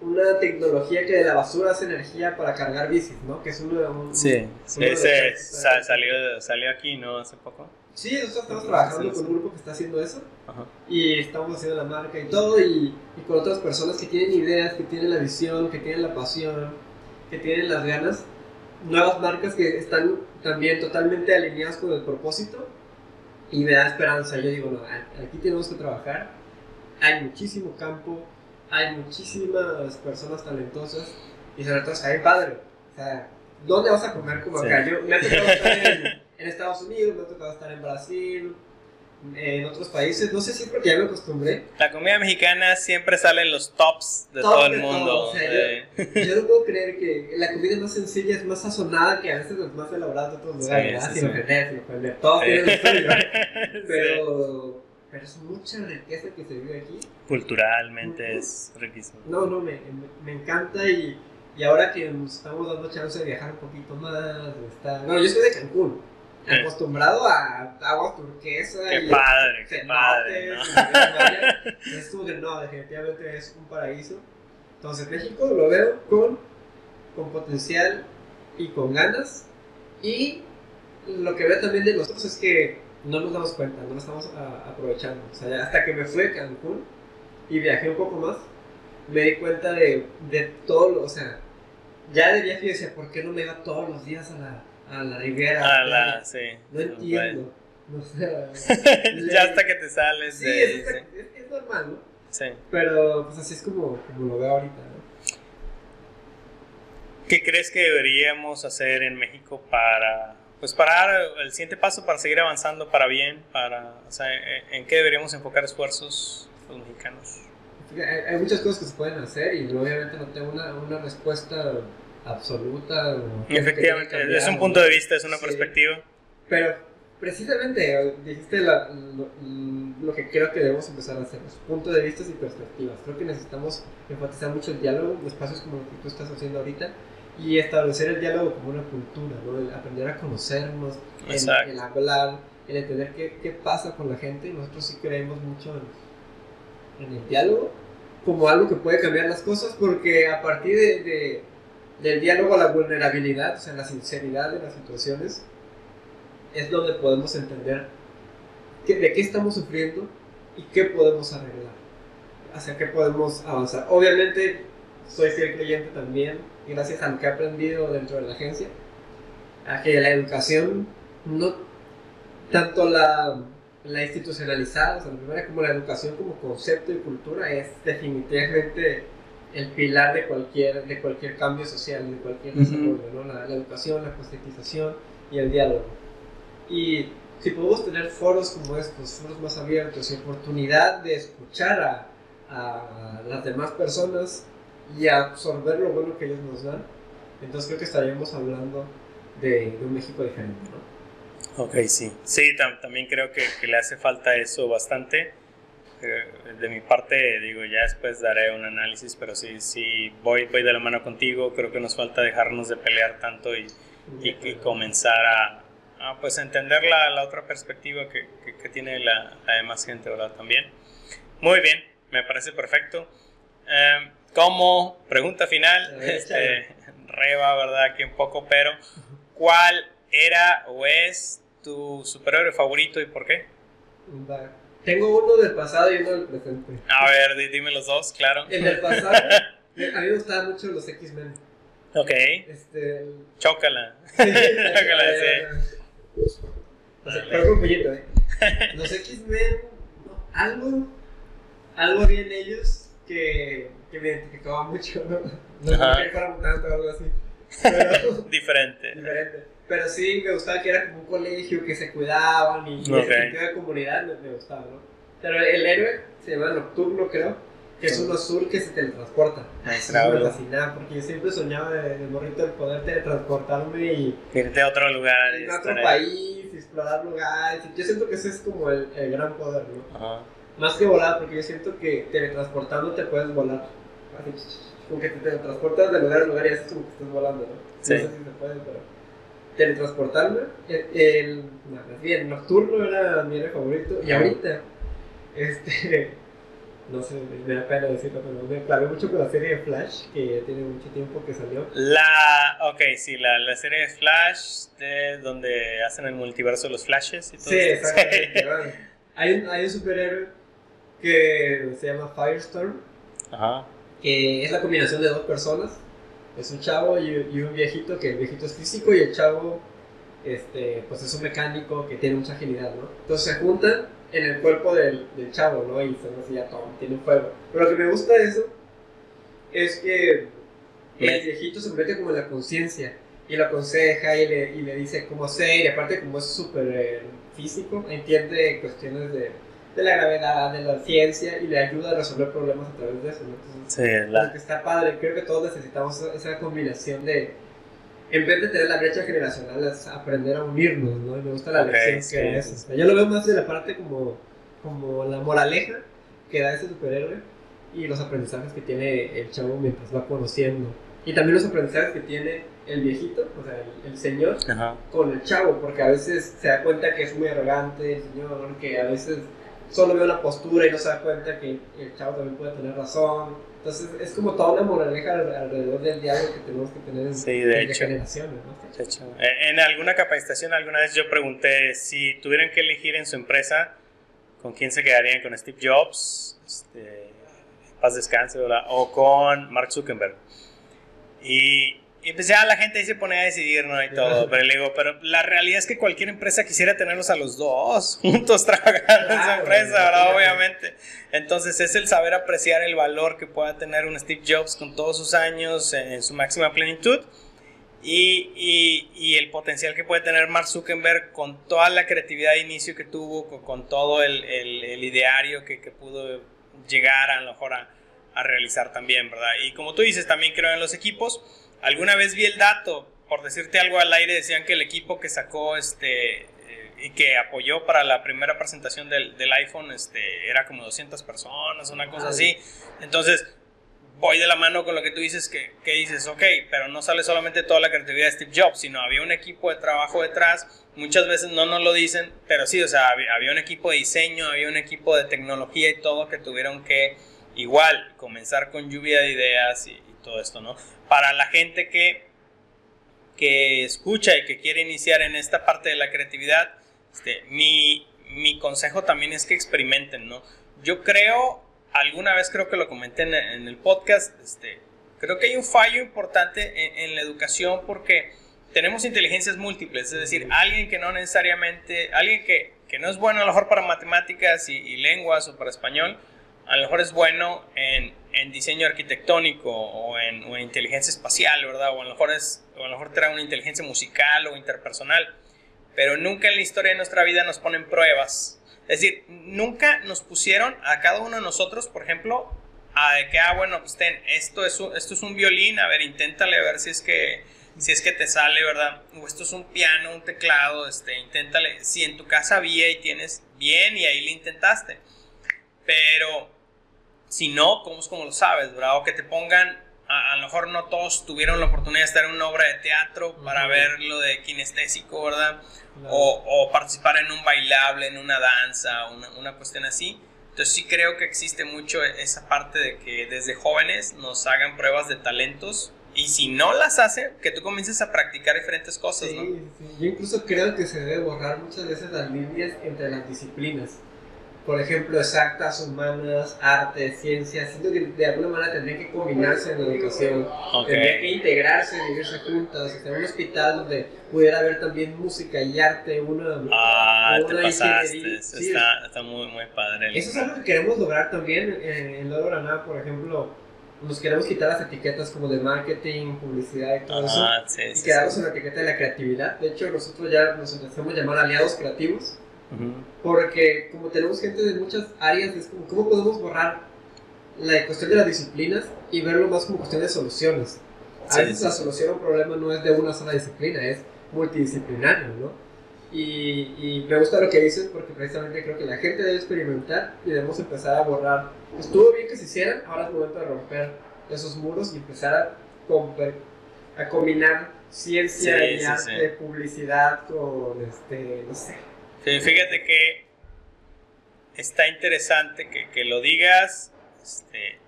una tecnología que de la basura hace energía para cargar bicis, ¿no? Que es uno de un, Sí, ese salió, salió aquí, ¿no? Hace poco. Sí, nosotros estamos trabajando con un grupo que está haciendo eso. Y estamos haciendo la marca y todo. Y, y, con otras personas que tienen ideas, que tienen la visión, que tienen la pasión, que tienen las ganas. Nuevas marcas que están también totalmente alineadas con el propósito. Y me da esperanza. Yo digo, no, aquí tenemos que trabajar. Hay muchísimo campo hay muchísimas personas talentosas y sobre todo hay padre. O sea, ¿dónde vas a comer como acá? Yo, me ha [laughs] tocado estar en, en, Estados Unidos, me ha tocado estar en Brasil, en otros países. No sé si porque ya me acostumbré. La comida mexicana siempre sale en los tops de todo el mundo. O sea, yo, no puedo creer que la comida más sencilla es más sazonada que a veces los más elaborados de otros lugares. Sí, sí, sin ofender, sin ofender. Todos tienen [laughs] Pero pero es mucha riqueza que se vive aquí. Culturalmente es riquísimo. No, no, me, me, encanta y, y, ahora que nos estamos dando chance de viajar un poquito más, está... No, yo soy de Cancún, acostumbrado a agua turquesa. Qué y padre, qué padre. ¿no? [laughs] es como que no, definitivamente es un paraíso. Entonces México lo veo con, con potencial y con ganas. Y lo que veo también de nosotros es que no nos damos cuenta, no lo estamos aprovechando. O sea, hasta que me fui a Cancún y viajé un poco más, me di cuenta de, de todo, lo, o sea, ya de viaje yo decía, ¿por qué no me iba todos los días a la, a la Riviera? A la, sí. No entiendo. No sé. [laughs] ya hasta que te sales. Sí, de, es, es, normal, ¿no? Sí. Pero pues así es como, como lo veo ahorita, ¿no? ¿Qué crees que deberíamos hacer en México para pues para dar el siguiente paso, para seguir avanzando para bien, para, o sea, ¿en qué deberíamos enfocar esfuerzos los mexicanos? Hay, muchas cosas que se pueden hacer y obviamente no tengo una, una respuesta absoluta. Efectivamente, es un punto de vista, es una perspectiva. Pero precisamente dijiste lo, que creo que debemos empezar a hacer, los puntos de vista y perspectivas. Creo que necesitamos enfatizar mucho el diálogo, espacios como lo que tú estás haciendo ahorita y establecer el diálogo como una cultura, ¿no? el aprender a conocernos, el, hablar, el entender qué, qué, pasa con la gente. Nosotros sí creemos mucho en, el diálogo como algo que puede cambiar las cosas, porque a partir de, del diálogo la vulnerabilidad, o sea, la sinceridad de las situaciones, es donde podemos entender de qué estamos sufriendo y qué podemos arreglar, hacia qué podemos avanzar. Obviamente, soy fiel creyente también gracias a lo que he aprendido dentro de la agencia, a que la educación, no tanto la, la institucionalizada, o sea, la primera como la educación como concepto y cultura es definitivamente el pilar de cualquier, de cualquier cambio social, de cualquier desarrollo, ¿no? la, educación, la concientización y el diálogo. Y si podemos tener foros como estos, foros más abiertos y oportunidad de escuchar a, a las demás personas, y absorber lo bueno que ellos nos dan, entonces creo que estaríamos hablando de, un México diferente, ¿no? Ok, sí. Sí, también creo que, que, le hace falta eso bastante. Eh, de mi parte, digo, ya después daré un análisis, pero sí, sí, voy, voy de la mano contigo. Creo que nos falta dejarnos de pelear tanto y, y, comenzar a, a, pues, entender la, la otra perspectiva que, que, tiene la, la, demás gente, ¿verdad? También. Muy bien, me parece perfecto. Eh, como pregunta final, este, reba, ¿verdad? Aquí un poco, pero ¿cuál era o es tu superhéroe favorito y por qué? Tengo uno del pasado y uno del presente. A ver, dime los dos, claro. El del pasado, [laughs] a mí me gustaban mucho los X-Men. Ok. Este, Chócala. Sí, [laughs] Chócala, sí. O sea, pero un poquito, ¿eh? Los X-Men, algo, algo bien ellos que que me identificaba mucho, ¿no? No sé que fuera tanto o algo así. [laughs] Pero, diferente. Diferente. Pero sí, me gustaba que era como un colegio, que se cuidaban y okay. el sentido de comunidad me, me, gustaba, ¿no? Pero el héroe se llama Nocturno, creo, que es un azul que se teletransporta. Eso me fascinaba, porque yo siempre soñaba de, de morrito el poder teletransportarme y... Irte a otro lugar. Ir a otro país, explorar lugares. Yo siento que ese es como el, el gran poder, ¿no? Ajá. Más que volar, porque yo siento que teletransportando te puedes volar. Como que te teletransportas de lugar a lugar y como que estás volando, ¿no? Sí. No sé si se puede, pero. Teletransportarme. El, el, no, bien, nocturno era mi héroe favorito. Y ahorita, este. [laughs] No sé, me da pena decirlo, pero me clavé mucho con la serie de Flash, que ya tiene mucho tiempo que salió. La. Ok, sí, la, la serie de Flash, de donde hacen el multiverso de los Flashes y todo Sí, exactamente. [laughs] hay, un, hay un superhéroe que se llama Firestorm. Ajá. Que es la combinación de dos personas. Es un chavo y, un viejito, que el viejito es físico y el chavo este, pues es un mecánico que tiene mucha agilidad, ¿no? Entonces se juntan en el cuerpo del, del chavo, ¿no? Y se así ya todo, tiene fuego. Pero lo que me gusta de eso es que el viejito se mete como en la conciencia y lo aconseja y le, y le dice cómo ser y aparte como es súper eh, físico, entiende cuestiones de de la gravedad, de la ciencia y le ayuda a resolver problemas a través de eso. sí, la... que está padre, creo que todos necesitamos esa combinación de, en vez de tener la brecha generacional, es aprender a unirnos, ¿no? Y me gusta la lección que es. yo lo veo más de la parte como, como la moraleja que da ese superhéroe y los aprendizajes que tiene el chavo mientras va conociendo. Y también los aprendizajes que tiene el viejito, o sea, el, señor, con el chavo, porque a veces se da cuenta que es muy arrogante el señor, que a veces solo ve una postura y no se da cuenta que el chavo también puede tener razón. Entonces es como toda una moraleja alrededor del diálogo que tenemos que tener en, sí, de hecho. generaciones. ¿no? De hecho. Eh, en alguna capacitación alguna vez yo pregunté si tuvieran que elegir en su empresa con quién se quedarían, con Steve Jobs, este, paz descanse, o con Mark Zuckerberg. Y y pues ya la gente ahí se pone a decidir, ¿no? Y todo. Pero le digo, pero la realidad es que cualquier empresa quisiera tenerlos a los dos [laughs] juntos trabajando en su empresa, ¿verdad? Obviamente. Entonces es el saber apreciar el valor que pueda tener un Steve Jobs con todos sus años en, su máxima plenitud. Y, y, y, el potencial que puede tener Mark Zuckerberg con toda la creatividad de inicio que tuvo, con, con todo el, el, el ideario que, que, pudo llegar a lo mejor a, a realizar también, ¿verdad? Y como tú dices, también creo en los equipos Alguna vez vi el dato, por decirte algo al aire, decían que el equipo que sacó este eh, y que apoyó para la primera presentación del, del, iPhone este, era como 200 personas, una cosa así. Entonces, voy de la mano con lo que tú dices, que, que, dices, ok, pero no sale solamente toda la creatividad de Steve Jobs, sino había un equipo de trabajo detrás. Muchas veces no nos lo dicen, pero sí, o sea, había, había un equipo de diseño, había un equipo de tecnología y todo que tuvieron que, igual, comenzar con lluvia de ideas y, todo esto, ¿no? Para la gente que, que escucha y que quiere iniciar en esta parte de la creatividad, este, mi, mi consejo también es que experimenten, ¿no? Yo creo, alguna vez creo que lo comenté en, el podcast, este, creo que hay un fallo importante en, la educación porque tenemos inteligencias múltiples, es decir, alguien que no necesariamente, alguien que, que no es bueno a lo mejor para matemáticas y, y lenguas o para español, a lo mejor es bueno en, en diseño arquitectónico o en, o en, inteligencia espacial, ¿verdad? O a lo mejor es, o a lo mejor trae una inteligencia musical o interpersonal, pero nunca en la historia de nuestra vida nos ponen pruebas. Es decir, nunca nos pusieron a cada uno de nosotros, por ejemplo, a de que, ah, bueno, pues ten, esto es un, esto es un violín, a ver, inténtale a ver si es que si es que te sale, ¿verdad? O esto es un piano, un teclado, este, inténtale. Si en tu casa había y tienes bien y ahí le intentaste. Pero si no, ¿cómo es como lo sabes, verdad? O que te pongan, a, lo mejor no todos tuvieron la oportunidad de estar en una obra de teatro para ver lo de kinestésico, ¿verdad? O, o, participar en un bailable, en una danza, una, una cuestión así. Entonces sí creo que existe mucho esa parte de que desde jóvenes nos hagan pruebas de talentos y si no las hacen, que tú comiences a practicar diferentes cosas, ¿no? Sí, yo incluso creo que se debe borrar muchas veces las líneas entre las disciplinas por ejemplo, exactas, humanas, arte, ciencias, siento que de alguna manera tendrían que combinarse en la educación, tendrían que integrarse, vivirse juntas, tener un hospital donde pudiera haber también música y arte, una... Ah, te pasaste, está, está, muy, muy padre. Eso es algo que queremos lograr también en Loro Granada, por ejemplo, nos queremos quitar las etiquetas como de marketing, publicidad y todo eso, sí, y quedarnos en la etiqueta de la creatividad. De hecho, nosotros ya nos empezamos a llamar aliados creativos porque como tenemos gente de muchas áreas, es como, ¿cómo podemos borrar la cuestión de las disciplinas y verlo más como cuestión de soluciones? A veces la solución a un problema no es de una sola disciplina, es multidisciplinario, ¿no? Y, y, me gusta lo que dices porque precisamente creo que la gente debe experimentar y debemos empezar a borrar. Estuvo bien que se hicieran, ahora es momento de romper esos muros y empezar a, a combinar ciencia y arte, publicidad con, este, no sé, fíjate que está interesante que, lo digas este,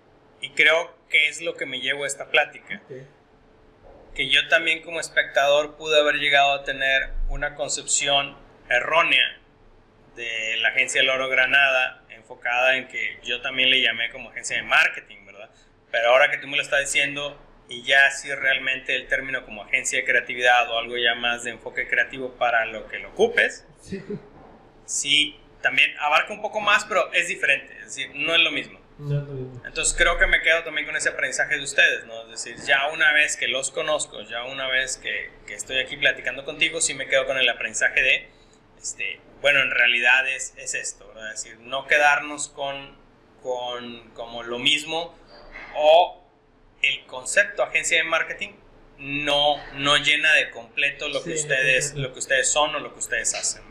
y creo que es lo que me llevo a esta plática. Que yo también como espectador pude haber llegado a tener una concepción errónea de la agencia Loro Granada enfocada en que yo también le llamé como agencia de marketing, ¿verdad? Pero ahora que tú me lo estás diciendo y ya si realmente el término como agencia de creatividad o algo ya más de enfoque creativo para lo que lo ocupes, sí. también abarca un poco más, pero es diferente, es decir, no es lo mismo. Entonces creo que me quedo también con ese aprendizaje de ustedes, ¿no? Es decir, ya una vez que los conozco, ya una vez que, que estoy aquí platicando contigo, sí me quedo con el aprendizaje de, este, bueno, en realidad es, es esto, ¿verdad? Es decir, no quedarnos con, con como lo mismo o el concepto agencia de marketing no, no llena de completo lo, que ustedes, lo que ustedes son o lo que ustedes hacen,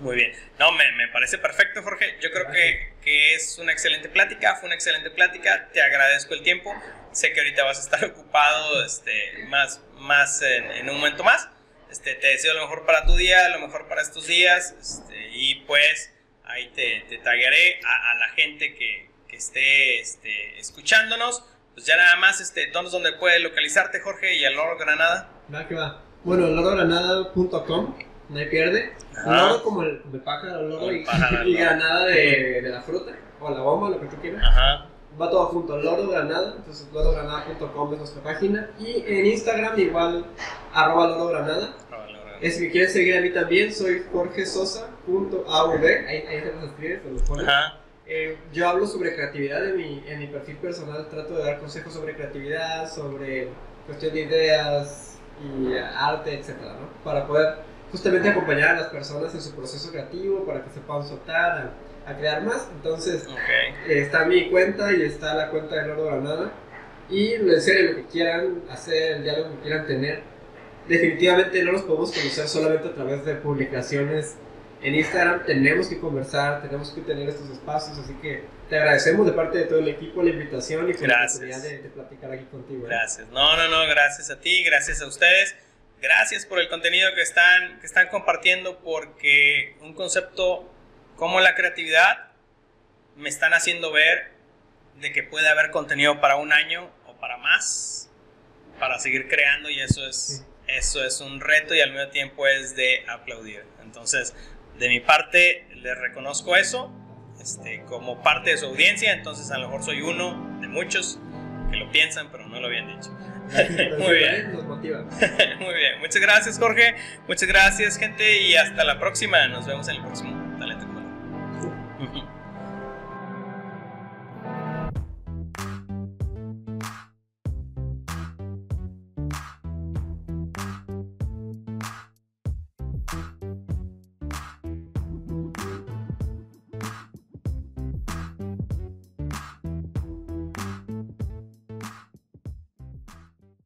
Muy bien. No, me, me, parece perfecto, Jorge. Yo creo que, que, es una excelente plática, fue una excelente plática. Te agradezco el tiempo. Sé que ahorita vas a estar [laughs] ocupado este, más, más en, un momento más. Este, te deseo lo mejor para tu día, lo mejor para estos días. Este, y pues ahí te, te taguearé a, la gente que, que esté este, escuchándonos. Pues ya nada más, este, ¿dónde es donde puede localizarte, Jorge? Y el Loro Granada. Va que va. Bueno, lorogranada.com, no hay pierde. Loro como el de pájaro, loro y, y, granada de, de, la fruta, o la bomba, lo que tú quieras. Ajá. Va todo junto, Loro Granada, entonces lorogranada.com es nuestra página. Y en Instagram igual, arroba lorogranada. Es que quieres seguir a mí también, soy Jorge Sosa.av, ahí, ahí te los escribes, te los pones. Ajá. Eh, yo hablo sobre creatividad en mi, en mi perfil personal, trato de dar consejos sobre creatividad, sobre cuestión de ideas y arte, etcétera, ¿no? Para poder justamente acompañar a las personas en su proceso creativo, para que se puedan soltar, a, crear más. Entonces, eh, está mi cuenta y está la cuenta de Loro Granada. Y en serio, lo que quieran hacer, el diálogo que quieran tener, definitivamente no los podemos conocer solamente a través de publicaciones en Instagram tenemos que conversar, tenemos que tener estos espacios, así que te agradecemos de parte de todo el equipo la invitación y por la oportunidad de, platicar aquí contigo. ¿eh? Gracias. No, no, no, gracias a ti, gracias a ustedes. Gracias por el contenido que están, que están compartiendo porque un concepto como la creatividad me están haciendo ver de que puede haber contenido para un año o para más para seguir creando y eso es, eso es un reto y al mismo tiempo es de aplaudir. Entonces, de mi parte, le reconozco eso este, como parte de su audiencia, entonces a lo mejor soy uno de muchos que lo piensan, pero no lo habían dicho. [laughs] Muy bien. [laughs] Muy bien. Muchas gracias, Jorge. Muchas gracias, gente. Y hasta la próxima. Nos vemos en el próximo Talento